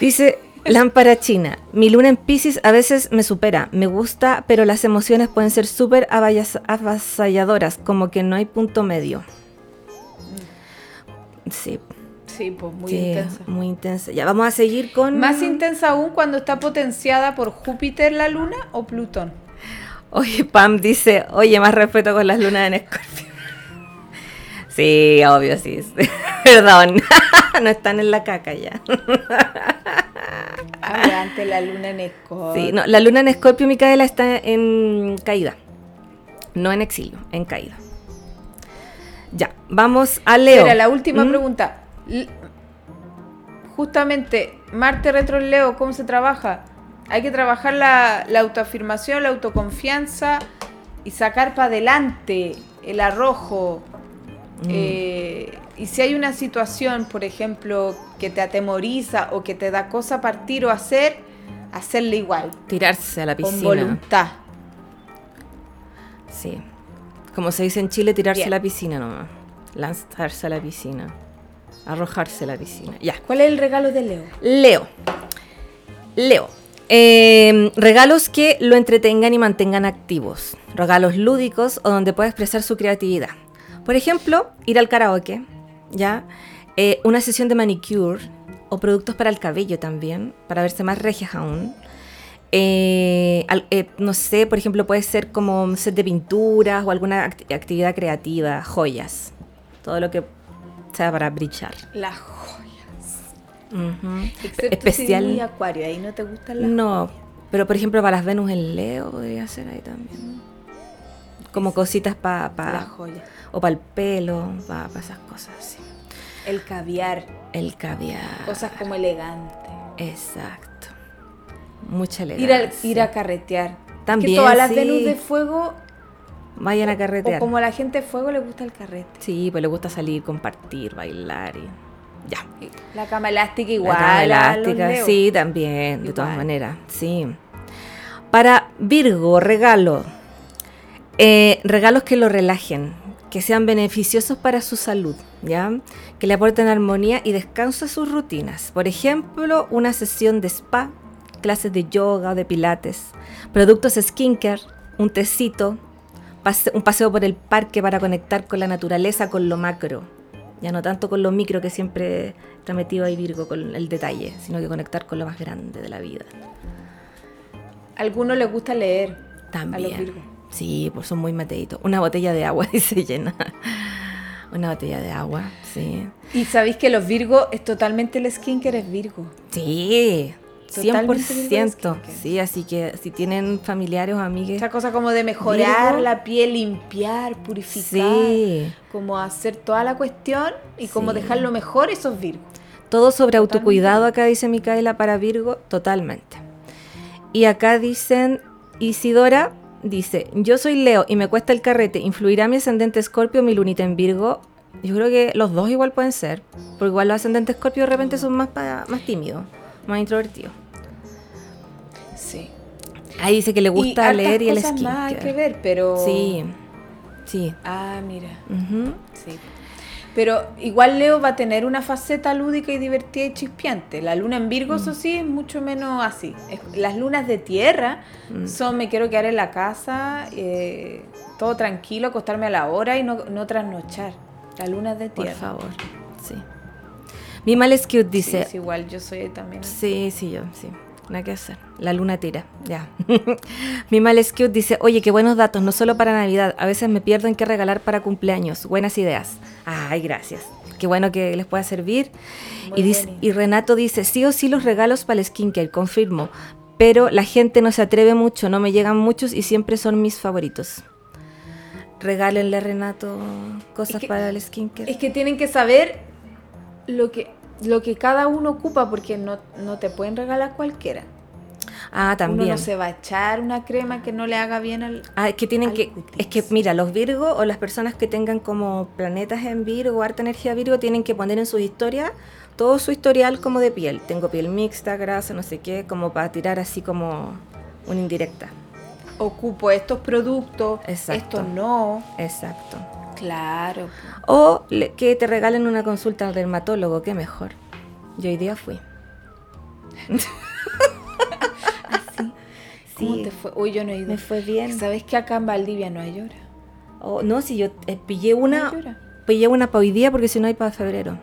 Dice Lámpara China, mi luna en Pisces a veces me supera, me gusta, pero las emociones pueden ser súper avasalladoras, como que no hay punto medio. Sí, Sí, pues muy sí, intensa. muy intensa. Ya vamos a seguir con... Más intensa aún cuando está potenciada por Júpiter la luna o Plutón. Oye, Pam dice, oye, más respeto con las lunas en Escorpio. [laughs] Sí, obvio, sí. sí. [laughs] Perdón, [laughs] no están en la caca ya. Adelante la luna en Escorpio. Sí, no, la luna en Escorpio, Micaela, está en caída. No en exilio, en caída. Ya, vamos a Leo. Espera, la última ¿Mm? pregunta. Justamente, Marte retro en Leo, ¿cómo se trabaja? Hay que trabajar la, la autoafirmación, la autoconfianza y sacar para adelante el arrojo. Mm. Eh, y si hay una situación, por ejemplo, que te atemoriza o que te da cosa partir o hacer, hacerle igual, Tirarse a la con piscina. voluntad. Sí. Como se dice en Chile, tirarse Bien. a la piscina nomás. Lanzarse a la piscina. Arrojarse a la piscina. Ya. ¿Cuál es el regalo de Leo? Leo. Leo. Eh, regalos que lo entretengan y mantengan activos. Regalos lúdicos o donde pueda expresar su creatividad. Por ejemplo, ir al karaoke, ¿ya? Eh, una sesión de manicure o productos para el cabello también, para verse más regias aún. Eh, eh, no sé, por ejemplo, puede ser como un set de pinturas o alguna act- actividad creativa, joyas. Todo lo que sea para brillar. Las Excepto Especial. si acuario, ahí no te gustan las No, pero por ejemplo para las Venus en Leo podría ser ahí también. Como cositas para las joyas. o para el pelo, para esas cosas así. El caviar, El caviar. cosas como elegante. Exacto. Mucha Ir a, elegancia. ir a carretear. También, que todas las sí. Venus de fuego, Vayan a o carretear. como a la gente de fuego, le gusta el carrete. Sí, pues le gusta salir, compartir, bailar y ya. La cama elástica La igual. cama a los elástica, sí, también, de todas maneras, sí. Para Virgo, regalo. Eh, regalos que lo relajen, que sean beneficiosos para su salud, ¿ya? Que le aporten armonía y descanso a sus rutinas. Por ejemplo, una sesión de spa, clases de yoga o de pilates, productos skincare, un tecito, pase- un paseo por el parque para conectar con la naturaleza, con lo macro. Ya no tanto con lo micro que siempre está metido ahí Virgo con el detalle, sino que conectar con lo más grande de la vida. A algunos les gusta leer. También. A los Virgos. Sí, pues son muy mateitos. Una botella de agua [laughs] dice llena. Una botella de agua, sí. Y sabéis que los Virgos es totalmente el skincare es Virgo. Sí, Totalmente Virgo de 100%. skincare. Sí, así que si tienen familiares o amigues. Esa cosa como de mejorar Virgo. la piel, limpiar, purificar. Sí, Como hacer toda la cuestión y como Sí. dejarlo mejor, esos Virgos. todo sobre autocuidado acá dice Micaela para Virgo, totalmente. Y acá dicen Isidora, dice, yo soy Leo y me cuesta el carrete, ¿influirá mi ascendente Escorpio, mi lunita en Virgo? Yo creo que los dos igual pueden ser, porque igual los ascendentes Escorpio de repente son más, más tímidos, más introvertidos. Sí. Ahí dice que le gusta leer y el cosas más hay que ver, pero... Sí, sí. Ah, mira. Sí. Pero igual Leo va a tener una faceta lúdica y divertida y chispeante. La luna en Virgo, Mm. eso sí, es mucho menos así. Las lunas de tierra Mm. son me quiero quedar en la casa, eh, todo tranquilo, acostarme a la hora y no, no trasnochar. Las lunas de Por tierra. favor, sí. Mi mal es cute Sí, dice. es igual, yo soy también. Sí, sí, yo, sí. Nada que hacer. La luna tira, ya. [laughs] Mi mal es cute dice, oye, qué buenos datos, no solo para Navidad, a veces me pierdo en qué regalar para cumpleaños. Buenas ideas. Ay, gracias. Qué bueno que les pueda servir. Muy Y, dice, y Renato dice, sí o sí los regalos para el skincare, confirmo. Pero la gente no se atreve mucho, no me llegan muchos y siempre son mis favoritos. Regálenle a Renato cosas que- para el skincare. Es que tienen que saber lo que, lo que cada uno ocupa, porque no, no te pueden regalar cualquiera. ah, Uno también. no se va a echar una crema que no le haga bien al... Ah, es que tienen que. cutis. Es que, mira, los Virgo o las personas que tengan como planetas en Virgo, harta energía Virgo, tienen que poner en sus historias todo su historial como de piel. Tengo piel mixta, grasa, no sé qué, como para tirar así como una indirecta. Ocupo estos productos, Exacto. estos no. Exacto. Claro. O le- que te regalen una consulta al dermatólogo, qué mejor. Yo hoy día fui. [laughs] Así. ¿Cómo Sí. te fue? Uy, yo no he ido. Me fue bien. ¿Sabes que acá en Valdivia no hay hora? Oh, no, si yo eh, pillé No una, hora. pillé una para hoy día porque si no hay para febrero.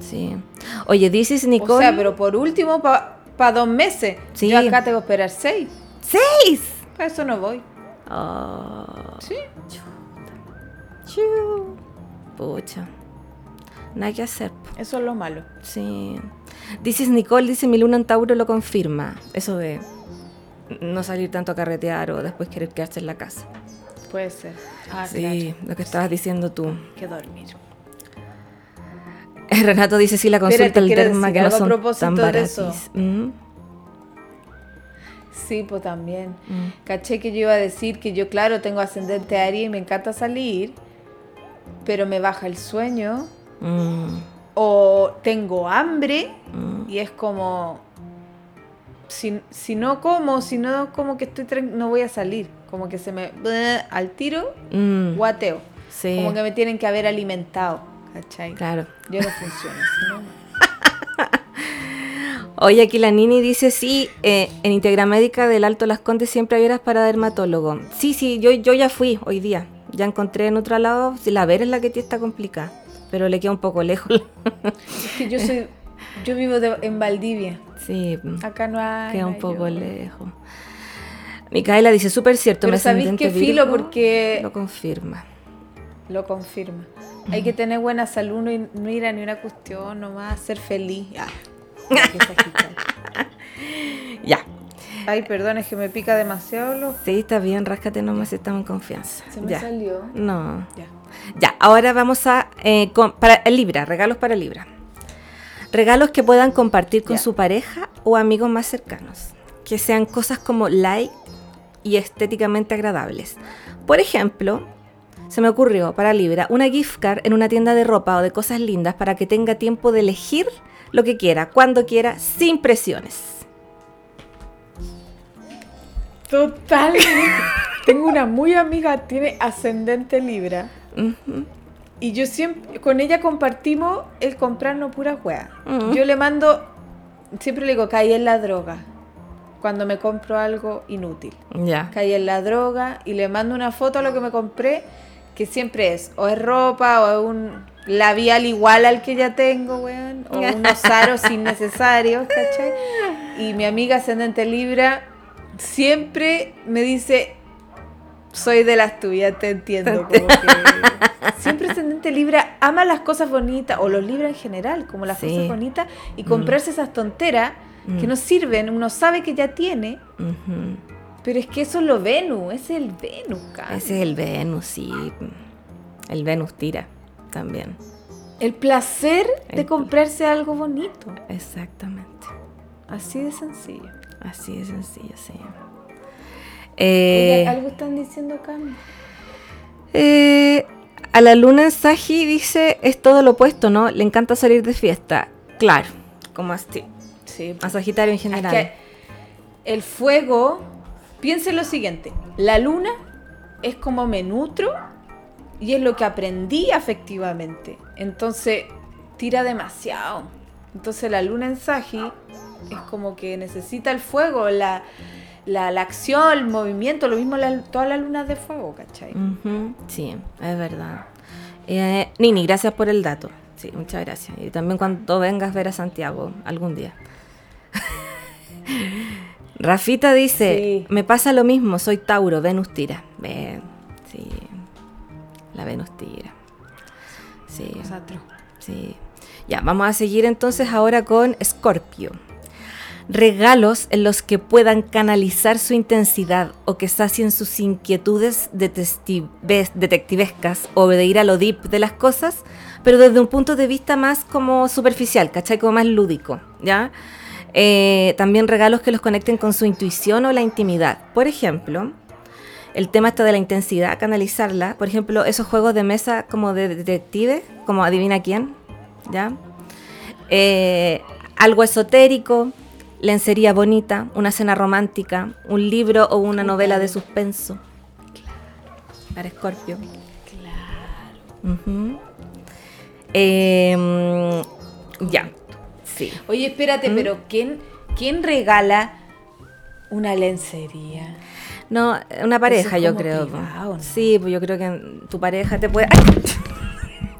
Sí. Oye, dices Nicole. O sea, pero por último, para dos meses. Sí. Yo acá tengo que esperar seis. ¡Seis! Para eso no voy. Oh, Sí. Chu. Pucha. Nada que hacer. po. Eso es lo malo. Sí. Dices Nicole, dice mi luna en Tauro lo confirma. Eso de no salir tanto a carretear o después querer quedarse en la casa. Puede ser. Ah, sí, claro. lo que estabas diciendo tú. Que dormir. Renato dice sí la consulta al derma que no a son propósito tan de baratis. eso. Mm, Sí, pues también. mm. Caché que yo iba a decir que yo, claro, tengo ascendente Aries y me encanta salir, pero me baja el sueño Mm, o tengo hambre mm. y es como si, si no como, si no como que estoy no voy a salir, como que se me al tiro Mm, guateo, sí, como que me tienen que haber alimentado, ¿cachai? claro. Yo no funciono así, ¿no? [laughs] Oye, aquí la Nini dice, sí, eh, en Integramédica del Alto Las Condes siempre hay horas para dermatólogo. Sí, sí, yo, yo ya fui hoy día. Ya encontré en otro lado, si la ver es la que tiene está complicada, pero le queda un poco lejos. [laughs] Es que yo soy yo vivo de- en Valdivia. sí, Acá no hay queda un poco yo. lejos. Micaela dice, súper cierto, Pero mi ¿sabéis qué filo? Virgo Porque- Lo confirma. Lo confirma. Hay que tener buena salud, no, no ir a ni una cuestión, nomás ser feliz. Ah. [laughs] Ya. Ay, perdón, es que me pica demasiado lo... Sí, está bien, ráscate nomás si estamos en confianza. Se me ya. salió. No. Ya. Ya, ahora vamos a... eh, con- para Libra, regalos para Libra. Regalos que puedan compartir con Ya. su pareja o amigos más cercanos. Que sean cosas como light y estéticamente agradables. Por ejemplo, se me ocurrió para Libra una gift card en una tienda de ropa o de cosas lindas para que tenga tiempo de elegir lo que quiera, cuando quiera, sin presiones. Totalmente. Tengo una muy amiga, tiene ascendente Libra. Y yo siempre, con ella compartimos el comprarnos pura hueá. Mm. Yo le mando, siempre le digo, caí en la droga. Cuando me compro algo inútil. Ya. caí en la droga y le mando una foto a lo que me compré, que siempre es, o es ropa, o es un labial igual al que ya tengo, weón, o [laughs] unos aros innecesarios, ¿cachai? Y mi amiga ascendente Libra siempre me dice, soy de las tuyas, te entiendo. Como que [laughs] siempre ascendente Libra ama las cosas bonitas, o los Libra en general, como las Sí. cosas bonitas, y comprarse esas tonteras que Mm. no sirven, uno sabe que ya tiene, pero es que eso es lo Venus, ese es el Venus, cara. Ese es el Venus, sí. El Venus tira también. El placer de comprarse algo bonito. Exactamente. Así de sencillo. Así de sencillo, sí. Oye, Eh, algo están diciendo acá. eh, a la luna en Saji dice, es todo lo opuesto, ¿no? Le encanta salir de fiesta. Claro, como así. Sí. A Sagitario en Es general. que el fuego, piensen lo siguiente, la luna es como me nutro y es lo que aprendí afectivamente. Entonces, tira demasiado. Entonces la luna en Sagi es como que necesita el fuego, la, la, la acción, el movimiento, lo mismo la- todas las lunas de fuego, ¿cachai? Sí, es verdad. Eh, Nini, gracias por el dato. Sí, muchas gracias. Y también cuando vengas a ver a Santiago algún día. [laughs] Rafita dice, Sí. me pasa lo mismo, soy Tauro, Venus tira. Ven, sí. La Venus tira. Sí, Nosotros. sí. Ya, vamos a seguir entonces ahora con Escorpio. Regalos en los que puedan canalizar su intensidad o que sacien sus inquietudes detectives- detectivescas o de ir a lo deep de las cosas, pero desde un punto de vista más como superficial, ¿cachai? Como más lúdico, ¿ya? Eh, también regalos que los conecten con su intuición o la intimidad. Por ejemplo, el tema está de la intensidad, canalizarla. Por ejemplo, esos juegos de mesa como de detective, como adivina quién, ¿ya? Eh, algo esotérico, lencería bonita, una cena romántica, un libro o una novela de suspenso. Para Escorpio. Claro. ya. Sí. Oye, espérate, pero ¿quién, ¿quién regala una lencería? No, una pareja, es yo creo. privado, ¿no? Sí, pues yo creo que tu pareja te puede. ¡Ay!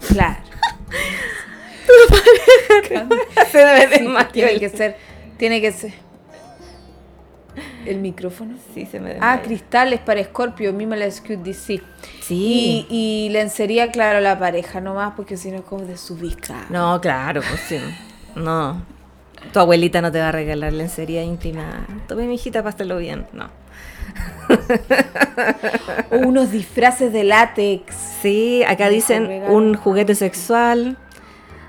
Claro. [laughs] Se me Sí, desmayó tiene el- que ser, tiene que ser. ¿El micrófono? Sí, se me Ah, desmayó. cristales para Scorpio, misma la DC. Sí. Y, y lencería, claro, la pareja nomás, porque si no es como desubicada. No, claro, pues sí. No. Tu abuelita no te va a regalar lencería íntima. Tome mi hijita, pásalo bien. No. O unos disfraces de látex. Sí, acá dicen un juguete sexual.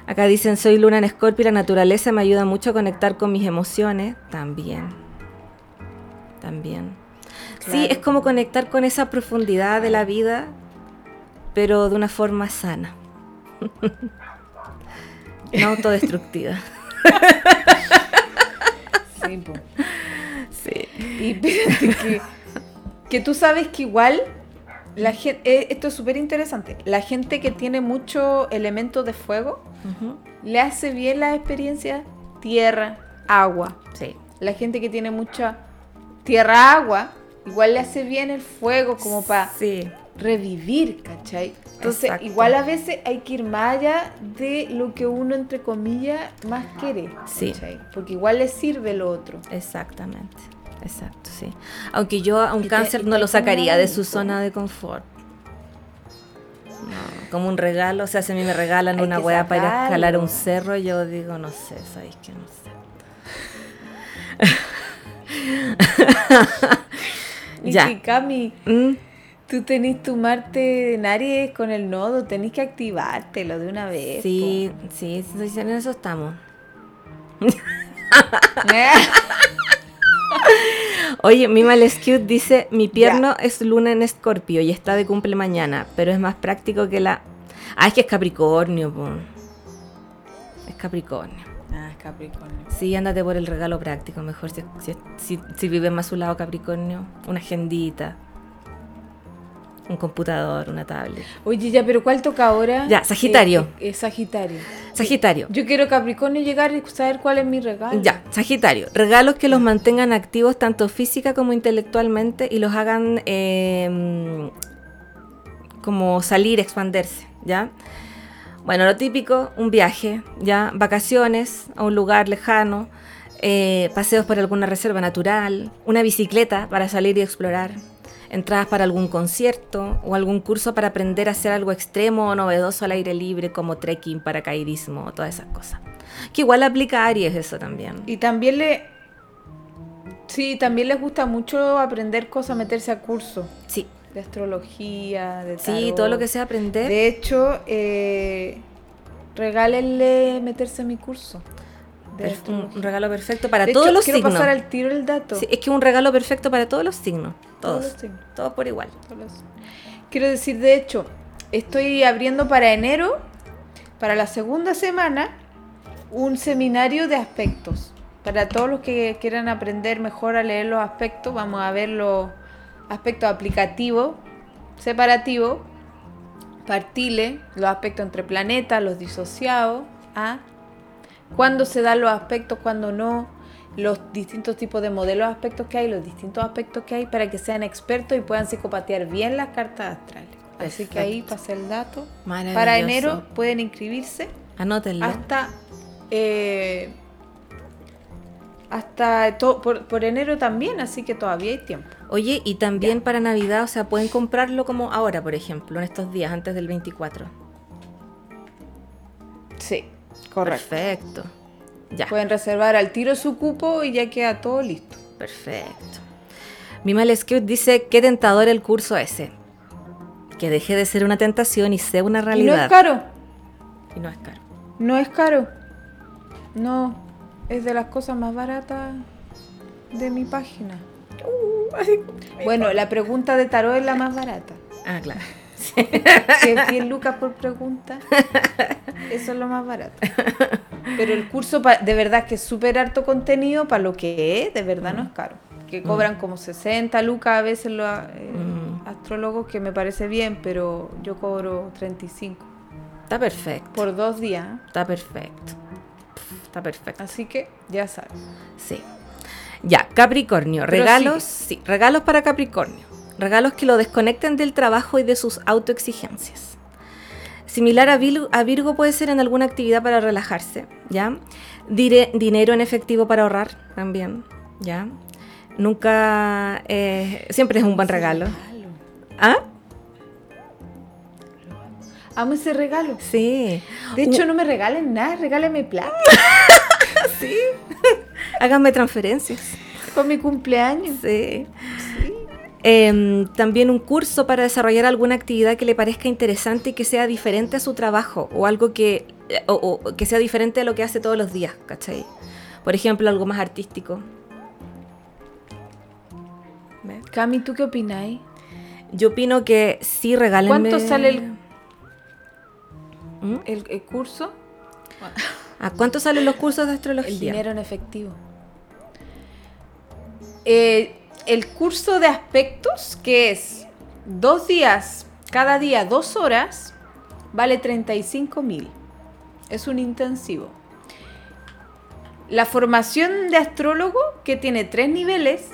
Acá dicen soy luna en escorpio y la naturaleza me ayuda mucho a conectar con mis emociones. También. También. Sí, es como conectar con esa profundidad de la vida, pero de una forma sana. [laughs] no autodestructiva. [laughs] Sí, po. Sí. Y que, que tú sabes que igual la gente, esto es súper interesante. La gente que tiene mucho elemento de fuego le hace bien la experiencia tierra, agua. Sí. La gente que tiene mucha tierra, agua, igual le hace bien el fuego como para Sí. revivir, ¿cachai? Entonces, Exacto. igual a veces hay que ir más allá de lo que uno, entre comillas, más quiere. Sí. ¿cachai? Porque igual le sirve lo otro. Exactamente. Exacto, sí. Aunque yo a un Que te- cáncer no lo sacaría de su zona de confort. No, como un regalo, o sea, si a mí me regalan una hueá para ir a escalar un cerro, yo digo, no sé, sabéis que no sé. [laughs] Y Ya. Cami, Mm, tú tenés tu Marte en Aries con el nodo, tenés que activártelo de una vez. Sí, sí, sí, en eso estamos. [laughs] [laughs] Oye, mi Cute dice, mi pierno es luna en escorpio y está de cumple mañana, pero es más práctico que la... Ah, es que es Capricornio, po. Es Capricornio. ah, Capricornio. Sí, ándate por el regalo práctico, mejor si, si, si, si vives más a su lado Capricornio. Una agendita, un computador, una tablet. Oye, ya, pero ¿cuál toca ahora? Ya, Sagitario. Eh, eh, eh, Sagitario. Sagitario. Yo quiero Capricornio llegar y saber cuál es mi regalo. Ya, Sagitario. Regalos que los mantengan activos tanto física como intelectualmente y los hagan eh, como salir, expandirse, ¿ya? Bueno, lo típico, un viaje, ¿ya? Vacaciones a un lugar lejano, eh, paseos por alguna reserva natural, una bicicleta para salir y explorar, entradas para algún concierto o algún curso para aprender a hacer algo extremo o novedoso al aire libre como trekking, paracaidismo, todas esas cosas. Que igual aplica a Aries eso también. Y también le. Sí, también les gusta mucho aprender cosas, meterse a cursos Sí, de astrología, de sí, tarot. todo lo que sea aprender. De hecho, eh, regálenle meterse a mi curso. Es un, regalo perfecto para De todos hecho, los quiero signos. pasar al tiro el dato. Sí, es que es un regalo perfecto para todos los signos. Todos Todos. los signos. Todos por igual. Todos. Quiero decir, de hecho, estoy abriendo para enero, para la segunda semana, un seminario de aspectos. Para todos los que quieran aprender mejor a leer los aspectos, vamos a ver los aspectos aplicativos, separativos, partiles, los aspectos entre planetas, los disociados, ¿ah? Cuándo se dan los aspectos, cuándo no, los distintos tipos de modelos de aspectos que hay, los distintos aspectos que hay, para que sean expertos y puedan psicopatear bien las cartas astrales. Así que ahí pasa el dato. Maravilloso. Para enero pueden inscribirse. Anótenlo. hasta eh, hasta to- por, por enero también, así que todavía hay tiempo. Oye, y también para Navidad, o sea, pueden comprarlo como ahora, por ejemplo, en estos días, antes del 24. Sí, Perfecto. Ya, Pueden reservar al tiro su cupo y ya queda todo listo. perfecto. Mimal Scout dice, qué tentador el curso ese. Que deje de ser una tentación y sea una Y no realidad. es caro, Y no es caro. no es caro. No, es de las cosas más baratas de mi página. Bueno, la pregunta de tarot es la más barata. Ah, claro. Si es 10 lucas por pregunta, eso es lo más barato. Pero el curso de verdad que es súper harto contenido para lo que es, de verdad no es caro. Que cobran como 60 lucas a veces los eh, Mm. astrólogos, que me parece bien, pero yo cobro 35 Está perfecto. por dos días. ¿eh? Está perfecto. Está perfecto. Así que ya sabes. Sí. Ya, Capricornio. Pero Regalos, sí, regalos para Capricornio. Regalos que lo desconecten del trabajo y de sus autoexigencias. Similar a, Vil- a Virgo puede ser en alguna actividad para relajarse, ¿ya? Dire- dinero en efectivo para ahorrar también, ¿ya? Nunca, eh, siempre es un buen regalo. ¿Ah? Amo ese regalo. Sí. De hecho, no me regalen nada, regáleme plata [laughs] sí. [laughs] Háganme transferencias. con mi cumpleaños. Sí. Em, también un curso para desarrollar alguna actividad que le parezca interesante y que sea diferente a su trabajo o algo que, o, o que sea diferente a lo que hace todos los días, ¿cachai? Por ejemplo, algo más artístico. ¿Ves? Cami, ¿tú qué opináis? Yo opino que sí regálenme... ¿Cuánto sale el- ¿Mm? ¿El, el curso? ¿A cuánto salen los cursos de astrología? El dinero en efectivo. Eh, el curso de aspectos, que es dos días, cada día dos horas, vale 35 mil. Es un intensivo. La formación de astrólogo, que tiene tres niveles,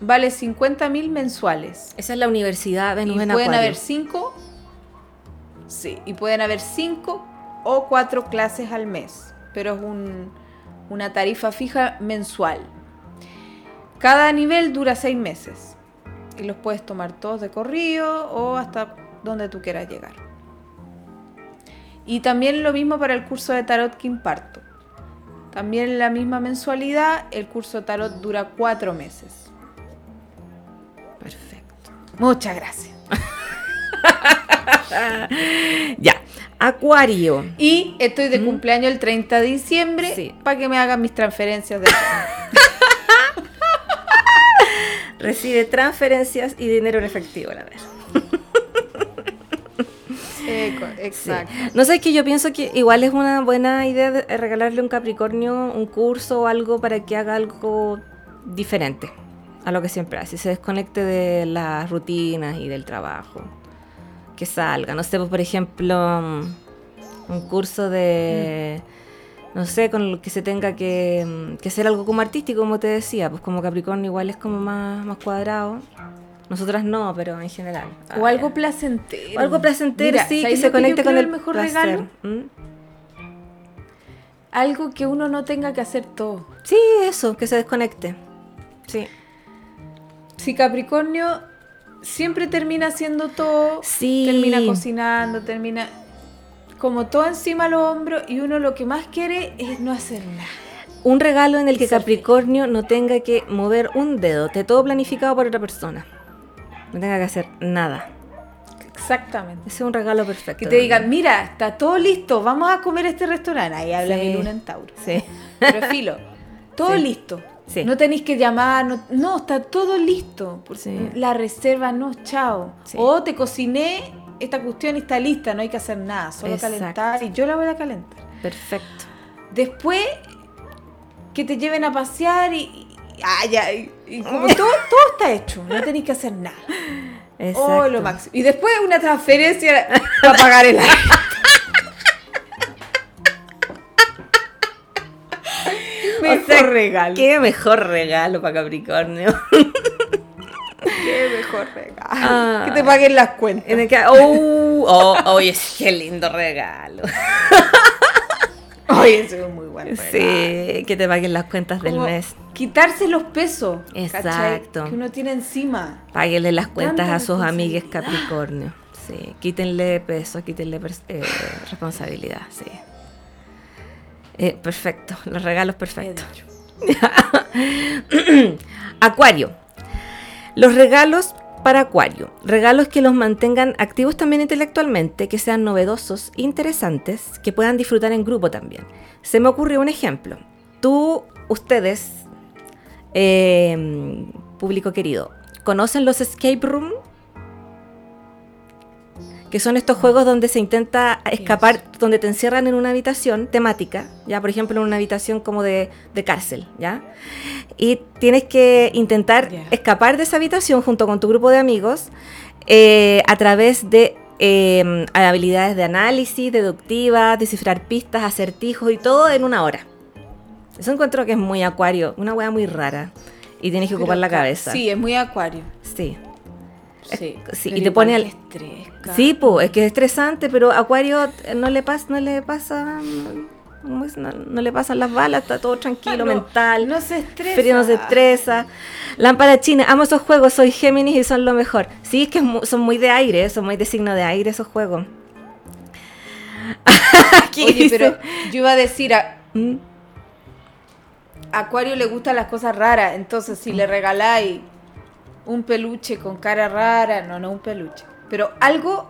vale 50 mil mensuales. Esa es la universidad Venus y en pueden Acuario. haber cinco. Sí, y pueden haber cinco o cuatro clases al mes, pero es un- una tarifa fija mensual. Cada nivel dura seis meses y los puedes tomar todos de corrido o hasta donde tú quieras llegar. Y también lo mismo para el curso de tarot que imparto. También la misma mensualidad, el curso de tarot dura cuatro meses. Perfecto. Muchas gracias. [laughs] Ya. Acuario. Y estoy de cumpleaños el 30 de diciembre Mm. Sí. para que me hagan mis transferencias de [laughs] Recibe transferencias y dinero en efectivo a la vez. [laughs] Sí. Exacto. No sé, es que yo pienso que igual es una buena idea de- eh, regalarle a un Capricornio un curso o algo para que haga algo diferente a lo que siempre hace. Se desconecte de las rutinas y del trabajo. Que salga. No sé, pues, por ejemplo, mm, un curso de. No sé, con lo que se tenga que, mm, que hacer algo como artístico, como te decía. Pues como Capricornio igual es como más, más cuadrado. Nosotras no, pero en general. O algo placentero. O algo placentero, Mira, sí, que ¿sabes se conecte con creo el mejor placer. regalo. ¿Mm? Algo que uno no tenga que hacer todo. Sí, eso, que se desconecte. Sí. Si Capricornio siempre termina haciendo todo, Sí. termina cocinando, termina como todo encima de los hombros y uno lo que más quiere es no hacer nada. Un regalo en el que Capricornio no tenga que mover un dedo, esté todo planificado por otra persona. No tenga que hacer nada. Exactamente. Ese es un regalo perfecto. Que te digan, mira, está todo listo, vamos a comer a este restaurante. Ahí habla Sí. mi luna en Tauro. Sí. Pero filo, [laughs] todo Sí. listo. Sí. No tenéis que llamar, no, no, está todo listo. La reserva no, chao. Sí. O te cociné, esta cuestión está lista, no hay que hacer nada, solo Exacto. calentar y yo la voy a calentar. Perfecto. Después, que te lleven a pasear y... y- ya, y, como [laughs] todo, todo está hecho, no tenéis que hacer nada. Exacto. Oh, lo máximo. Y después una transferencia para pagar el aire. [laughs] Mejor sea, regalo. Qué mejor regalo para Capricornio. [laughs] [laughs] Qué mejor regalo. Ah. Que te paguen las cuentas. En el que, oh, oh, oye, qué lindo regalo. [laughs] Oye, eso es muy bueno. Sí, que te paguen las cuentas del mes. Quitarse los pesos. ¿cachai? Exacto. Que uno tiene encima. Páguenle las cuentas Tanta a sus amigues responsabilidad. Capricornio. Sí, quítenle peso, quítenle eh, responsabilidad, sí. Eh, perfecto, los regalos perfectos. [laughs] Acuario. Los regalos para Acuario. Regalos que los mantengan activos también intelectualmente, que sean novedosos, interesantes, que puedan disfrutar en grupo también. Se me ocurrió un ejemplo. Tú, ustedes, eh, público querido, ¿conocen los escape room? Que son estos juegos donde se intenta escapar, donde te encierran en una habitación temática, ya por ejemplo en una habitación como de, de cárcel, ¿ya? Y tienes que intentar escapar de esa habitación junto con tu grupo de amigos eh, a través de eh, habilidades de análisis, deductiva, descifrar pistas, acertijos y todo en una hora. Eso encuentro que es muy acuario, una wea muy rara. Y tienes que ocupar Pero la ca- cabeza. Sí, es muy acuario. Sí. Sí. sí, Pero y te pone al- estrés, Sí, pues, es que es estresante, pero Acuario no le pasa, no le pasa, no, le pasan las balas, está todo tranquilo, No, mental. No se estresa. Frío no se estresa. Lámpara china, amo esos juegos, soy Géminis y son lo mejor. Sí, es que son muy de aire, son muy de signo de aire esos juegos. [laughs] Aquí Oye, dice- pero yo iba a decir, a Mm, Acuario le gustan las cosas raras, entonces si le regaláis un peluche con cara rara, no, no un peluche, pero algo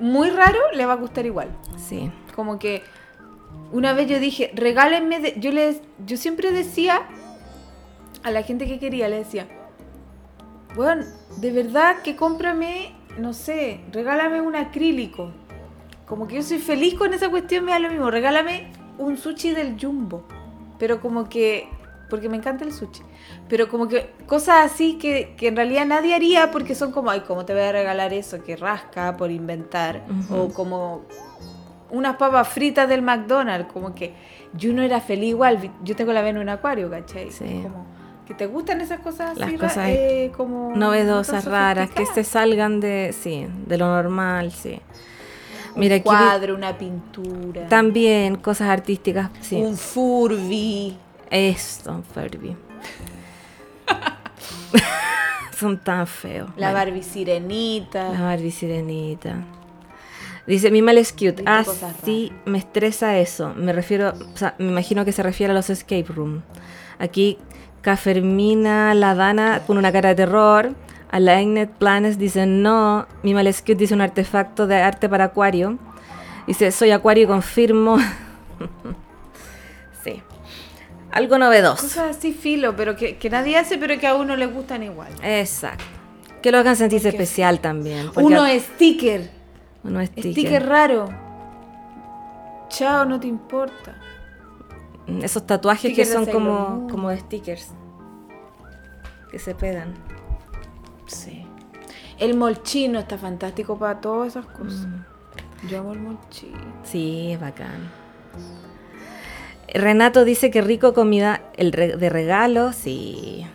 muy raro le va a gustar igual. Sí. Como que una vez yo dije, regálenme, de-". yo les, yo siempre decía a la gente que quería, le decía, bueno, de verdad que cómprame, no sé, regálame un acrílico. Como que yo soy feliz con esa cuestión, me da lo mismo, regálame un sushi del Jumbo. Pero como que, porque me encanta el sushi. Pero como que cosas así que, que en realidad nadie haría porque son como, ay, ¿cómo te voy a regalar eso? Que rasca por inventar. O como unas papas fritas del McDonald's. Como que yo no era feliz igual. Yo tengo la vena en un acuario, ¿cachai? Sí. Como que te gustan esas cosas Las así, cosas eh, como Novedosas, raras, que se salgan de, sí, de lo normal, sí. Mira, un aquí cuadro, una pintura. también cosas artísticas, sí. Un Furby. Eso, Furby. [laughs] Son tan feos. La Bueno, Barbie sirenita. la Barbie sirenita. Dice, mi mal es cute. Ah, sí, me estresa eso. Me refiero, o sea, me imagino que se refiere a los escape room. Aquí, Cafermina Ladana pone una cara de terror. Aligned Planes dice, no. Mi mal es cute dice un artefacto de arte para acuario. Dice, soy acuario y confirmo. [laughs] sí. Algo novedoso. Cosas así filo, pero que, que nadie hace, pero que a uno le gustan igual. Exacto. Que lo hagan sentirse Porque- especial también. Uno es sticker. uno es sticker. Sticker raro. Chao, no te importa. Esos tatuajes que son como, como de stickers. Que se pegan. Sí. El molchino está fantástico para todas esas cosas. Mm. Yo amo el molchino. Sí, es bacán. Renato dice que rico comida el re- de regalo, sí.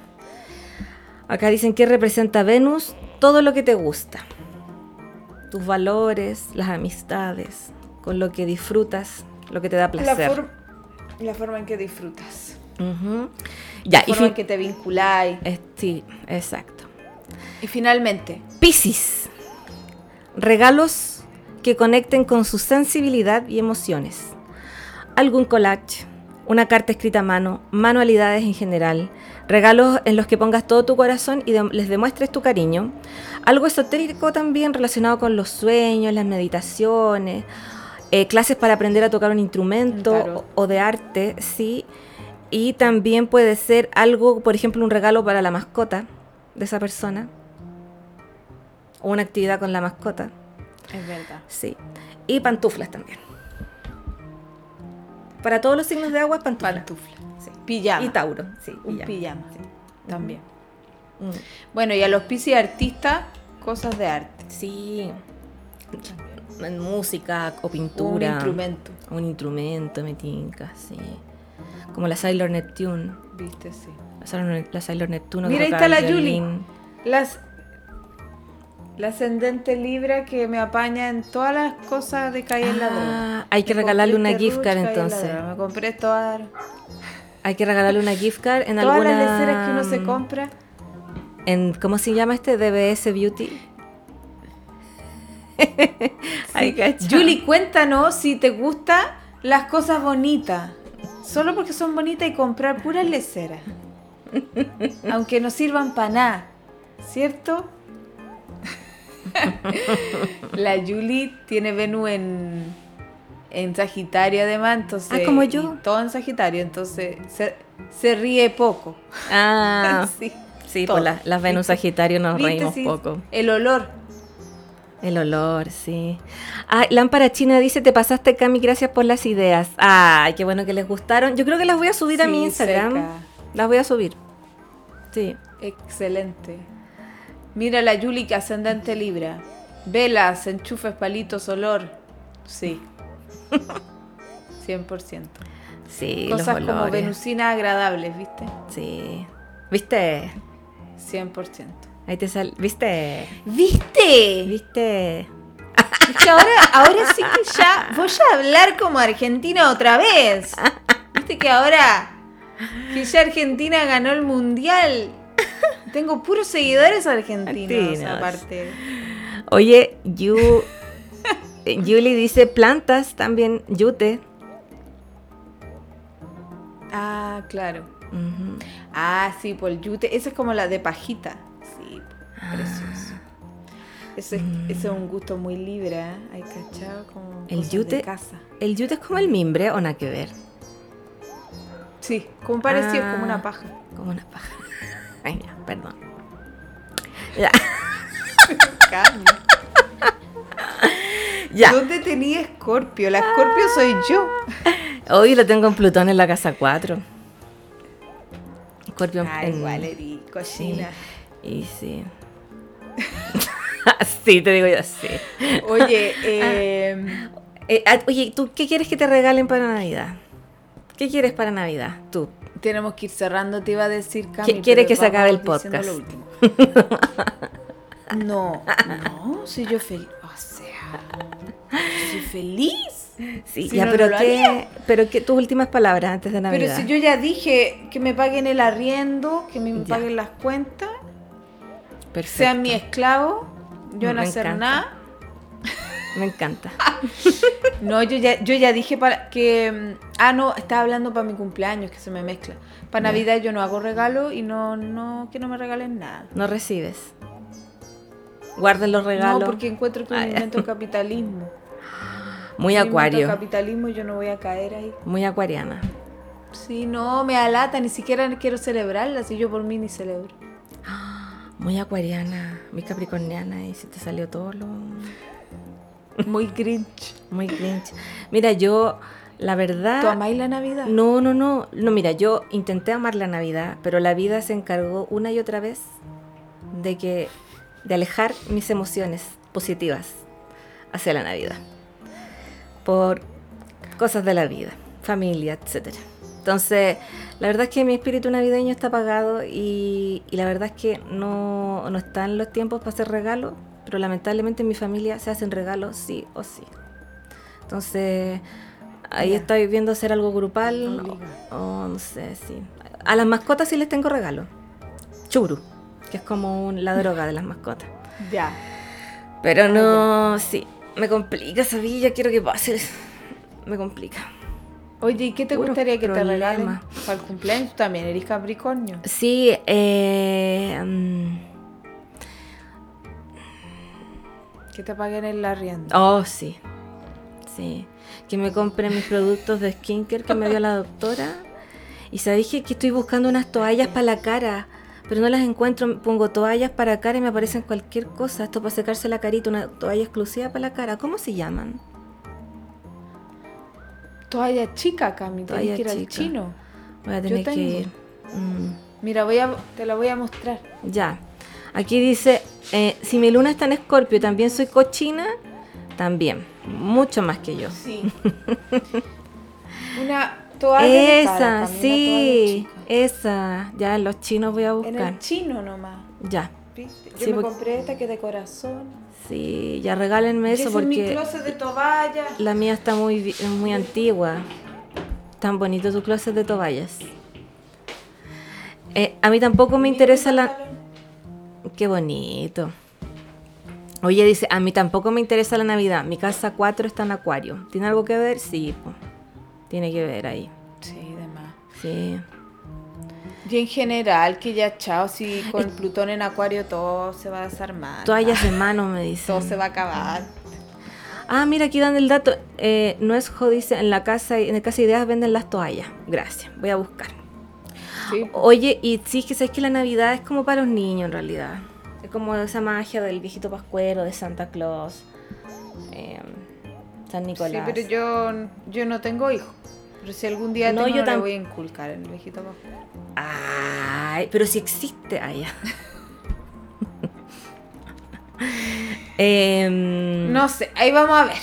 Acá dicen que representa Venus todo lo que te gusta. Tus valores, las amistades, con lo que disfrutas, lo que te da La, placer. for- la forma en que disfrutas. Ya, La y forma en que te vinculáis. sí, exacto. Y finalmente, Piscis. Regalos que conecten con su sensibilidad y emociones. Algún collage, una carta escrita a mano, manualidades en general, regalos en los que pongas todo tu corazón y de- les demuestres tu cariño. Algo esotérico también relacionado con los sueños, las meditaciones, eh, clases para aprender a tocar un instrumento o de arte, sí. Y también puede ser algo, por ejemplo, un regalo para la mascota de esa persona. O una actividad con la mascota, es verdad. sí. Y pantuflas también. Para todos los signos de agua, pantuflas. Pantufla. Sí. Pijama. Y Tauro, sí. Un pijama. pijama. Sí. También. Mm. Bueno, y a los piscis artistas, cosas de arte. Sí. En música o Un pintura. instrumento. Un instrumento, me tinca, sí. Como la Sailor Neptune. Viste, sí. La Sailor, la Sailor Neptune. Mira, ahí está la Julie. Las. La ascendente Libra que me apaña en todas las cosas de calle en ladrón. Ah, hay que Me regalarle una este gift card entonces. Ladrón. Me compré todas, Hay que regalarle una gift card en todas alguna... las leceras que uno se compra. En, ¿Cómo se llama este? DBS Beauty. [laughs] Sí. Julie, cuéntanos si te gustan las cosas bonitas. Solo porque son bonitas y comprar puras leceras. [laughs] Aunque no sirvan para nada. ¿Cierto? [laughs] La Julie tiene Venus en, en Sagitario además, entonces... Ah, como yo. Todo en Sagitario, entonces se, se ríe poco. Ah, [laughs] Sí. sí, todo. pues la- las Venus ¿Viste? Sagitario nos ¿Viste? reímos Sí, poco. El olor. El olor, sí. Ah, Lámpara China dice, te pasaste, Cami, gracias por las ideas. Ay, qué bueno que les gustaron. Yo creo que las voy a subir a mi Instagram. seca. Las voy a subir. Sí. Excelente. Mira la Yuli que ascendente Libra. Velas, enchufes, palitos, olor. Sí. 100%. Sí, Cosas los como venusinas agradables, ¿viste? Sí. ¿Viste? 100%. Ahí te sal... ¿Viste? ¿Viste? ¿Viste? Es que ahora, ahora sí que ya voy a hablar como argentina otra vez. ¿Viste que ahora que ya Argentina ganó el mundial? Tengo puros seguidores argentinos, Argentinos. aparte. Oye, Yu... eh, Yuli dice plantas también, yute. Ah, claro. Ah, sí, por el yute. Esa es como la de pajita. Sí, precioso. Ese, es- ese es un gusto muy libre, ¿eh? Hay cachado como El cosas de yute- casa. ¿El yute es como el mimbre o nada que ver? Sí, como parecido, Ah. como una paja. Como una paja. Ay, ya, perdón. Ya. [laughs] Ya. ¿Dónde tenía Escorpio? La Escorpio soy yo. [laughs] Hoy lo tengo en Plutón en la casa 4. Escorpio Ah, en- igual, Eri, cochina. Y sí. [laughs] sí, te digo yo, sí. Oye, eh, Eh, ah, oye, ¿tú qué quieres que te regalen para Navidad? ¿Qué quieres para Navidad? Tú. Tenemos que ir cerrando, te iba a decir, Cami. quiere pero que se acabe el podcast. lo último. [laughs] No, no, si yo feliz. O sea, soy feliz. Sí, Si ya, no, pero no qué, pero qué tus últimas palabras antes de Navidad. Pero si yo ya dije que me paguen el arriendo, que me Ya. paguen las cuentas, Perfecto. sean mi esclavo, yo no hacer encanta. nada. Me encanta. [laughs] No, yo ya, yo ya dije para que. mm, Ah, no, estaba hablando para mi cumpleaños, que se me mezcla. Para. Navidad yo no hago regalo y no, no, que no me regalen nada. No recibes. Guarden los regalos. No, porque encuentro que Ah, invento [laughs] capitalismo. Muy del acuario. capitalismo yo no voy a caer ahí. Muy acuariana. Sí, no, me alata, ni siquiera quiero celebrarla, si yo por mí ni celebro. [gasps] Muy acuariana. Muy capricorniana. Y se te salió todo lo. Muy grinch. Muy grinch. Mira, yo, la verdad. ¿Tú amáis la Navidad? No, no, no. No, mira, yo intenté amar la Navidad, pero la vida se encargó una y otra vez de que de alejar mis emociones positivas hacia la Navidad. Por cosas de la vida, familia, etcétera. Entonces, la verdad es que mi espíritu navideño está apagado y, y la verdad es que no, no están los tiempos para hacer regalos, pero lamentablemente en mi familia se hacen regalos sí o sí. Entonces, ahí Ya. estoy viendo hacer algo grupal Obliga. o, o no sé, sí. A las mascotas sí les tengo regalo. Churu, que es como un- la droga de las mascotas. Ya. Pero no, sí, me complica esa villa, quiero que pase. Me complica. Oye, ¿y qué te gustaría que te problemas. regalen para el cumpleaños? También eres Capricornio. Sí, eh, mm, Que te paguen el arriendo. oh, sí, sí. Que me compre mis productos de skincare que me dio la doctora. Y se dije que estoy buscando unas toallas para la cara, pero no las encuentro. Pongo toallas para cara y me aparecen cualquier cosa. Esto para secarse la carita, una toalla exclusiva para la cara. ¿Cómo se llaman? Toalla chica, Cami. Toalla que ir al chino. Voy a Yo tener que tengo. ir. Mm. Mira, voy a, te la voy a mostrar. Ya. Aquí dice, eh, si mi luna está en escorpio, ¿también soy cochina? También. Mucho más que yo. Sí. [laughs] una toalla Esa, cara, sí. Esa. Ya, los chinos voy a En buscar. el chino nomás. Ya. ¿Viste? Yo Sí, me porque- compré esta que es de corazón. Sí, ya regálenme eso es mi porque closet de toallas. la mía está muy, muy antigua. Tan bonito tu closet de toallas. Eh, a mí tampoco me interesa la... Qué bonito. Oye, dice, a mí tampoco me interesa la Navidad. Mi casa 4 está en Acuario. ¿Tiene algo que ver? Sí, po. tiene que ver ahí. Sí, demás. Sí. Y en general, que ya chao, si con Plutón en Acuario todo se va a desarmar. Toallas de mano, me dice. Todo se va a acabar. Ah, mira, aquí dan el dato. Eh, no es jodice, en la casa, en el casa Ideas venden las toallas. Gracias, voy a buscar. Sí. Oye, y sí, que sabes que la Navidad es como para los niños en realidad. Es como esa magia del viejito pascuero, de Santa Claus, eh, San Sí, Nicolás. pero yo, yo no tengo hijos. Pero si algún día No, tengo, yo le tam- voy a inculcar el viejito Pascual. Ay, pero si existe. Ya. [laughs] Em, No sé, ahí vamos a ver.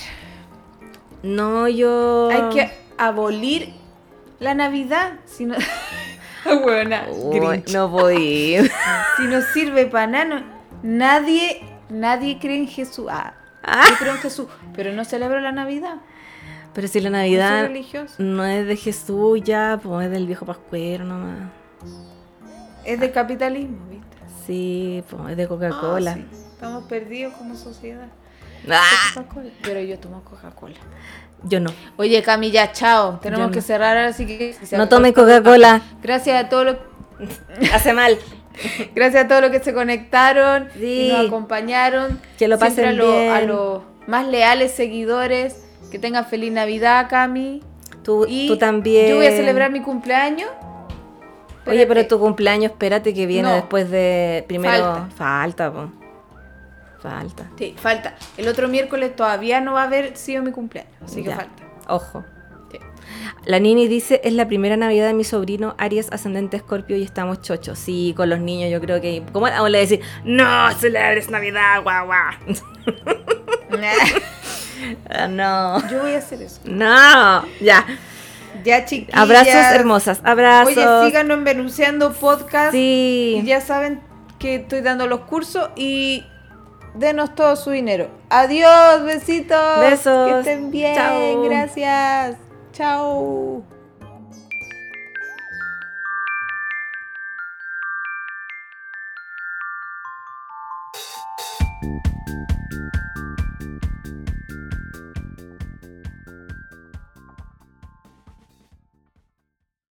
No, yo. Hay que abolir la Navidad. Si no... [laughs] [laughs] Buena, Uy, no voy. [laughs] Si no sirve para nada, no- nadie, nadie cree en Jesús. Ah, Ah. yo creo en Jesús, pero no celebro la Navidad. Pero si la Navidad no es de Jesús ya, pues es del viejo pascuero nomás. Es del capitalismo, ¿viste? Sí, pues es de Coca-Cola. Ah, sí. Estamos perdidos como sociedad. Ah. Pero yo tomo Coca-Cola. Yo no. Oye, Cami, ya, chao. Tenemos que cerrar ahora, así que... si No tomen Coca-Cola. Gracias a todos los [laughs] Hace mal. [laughs] Gracias a todos los que se conectaron Sí. y nos acompañaron. Que lo pasen a, lo- bien. a los más leales seguidores. Que tengan feliz Navidad, Cami. Tú, Y tú también. Yo voy a celebrar mi cumpleaños. Oye, pero tu cumpleaños, espérate que viene No. después de. Primero. Falta. Falta, po. Falta. Sí, falta. El otro miércoles todavía no va a haber sido mi cumpleaños. Así que Ya. falta. Ojo. Sí. La Nini dice, es la primera Navidad de mi sobrino Aries ascendente Escorpio y estamos chochos. Sí, con los niños yo creo que... ¿Cómo vamos a decir? No, celebres Navidad, guau, guau. [laughs] [laughs] No. Yo voy a hacer eso. No. Ya. Ya, chiquillas. Abrazos hermosas. Abrazos. Oye, síganos en Podcast. Sí. Y ya saben que estoy dando los cursos y denos todo su dinero. Adiós, besitos. Besos. Que estén bien. Chao. Gracias. Chao.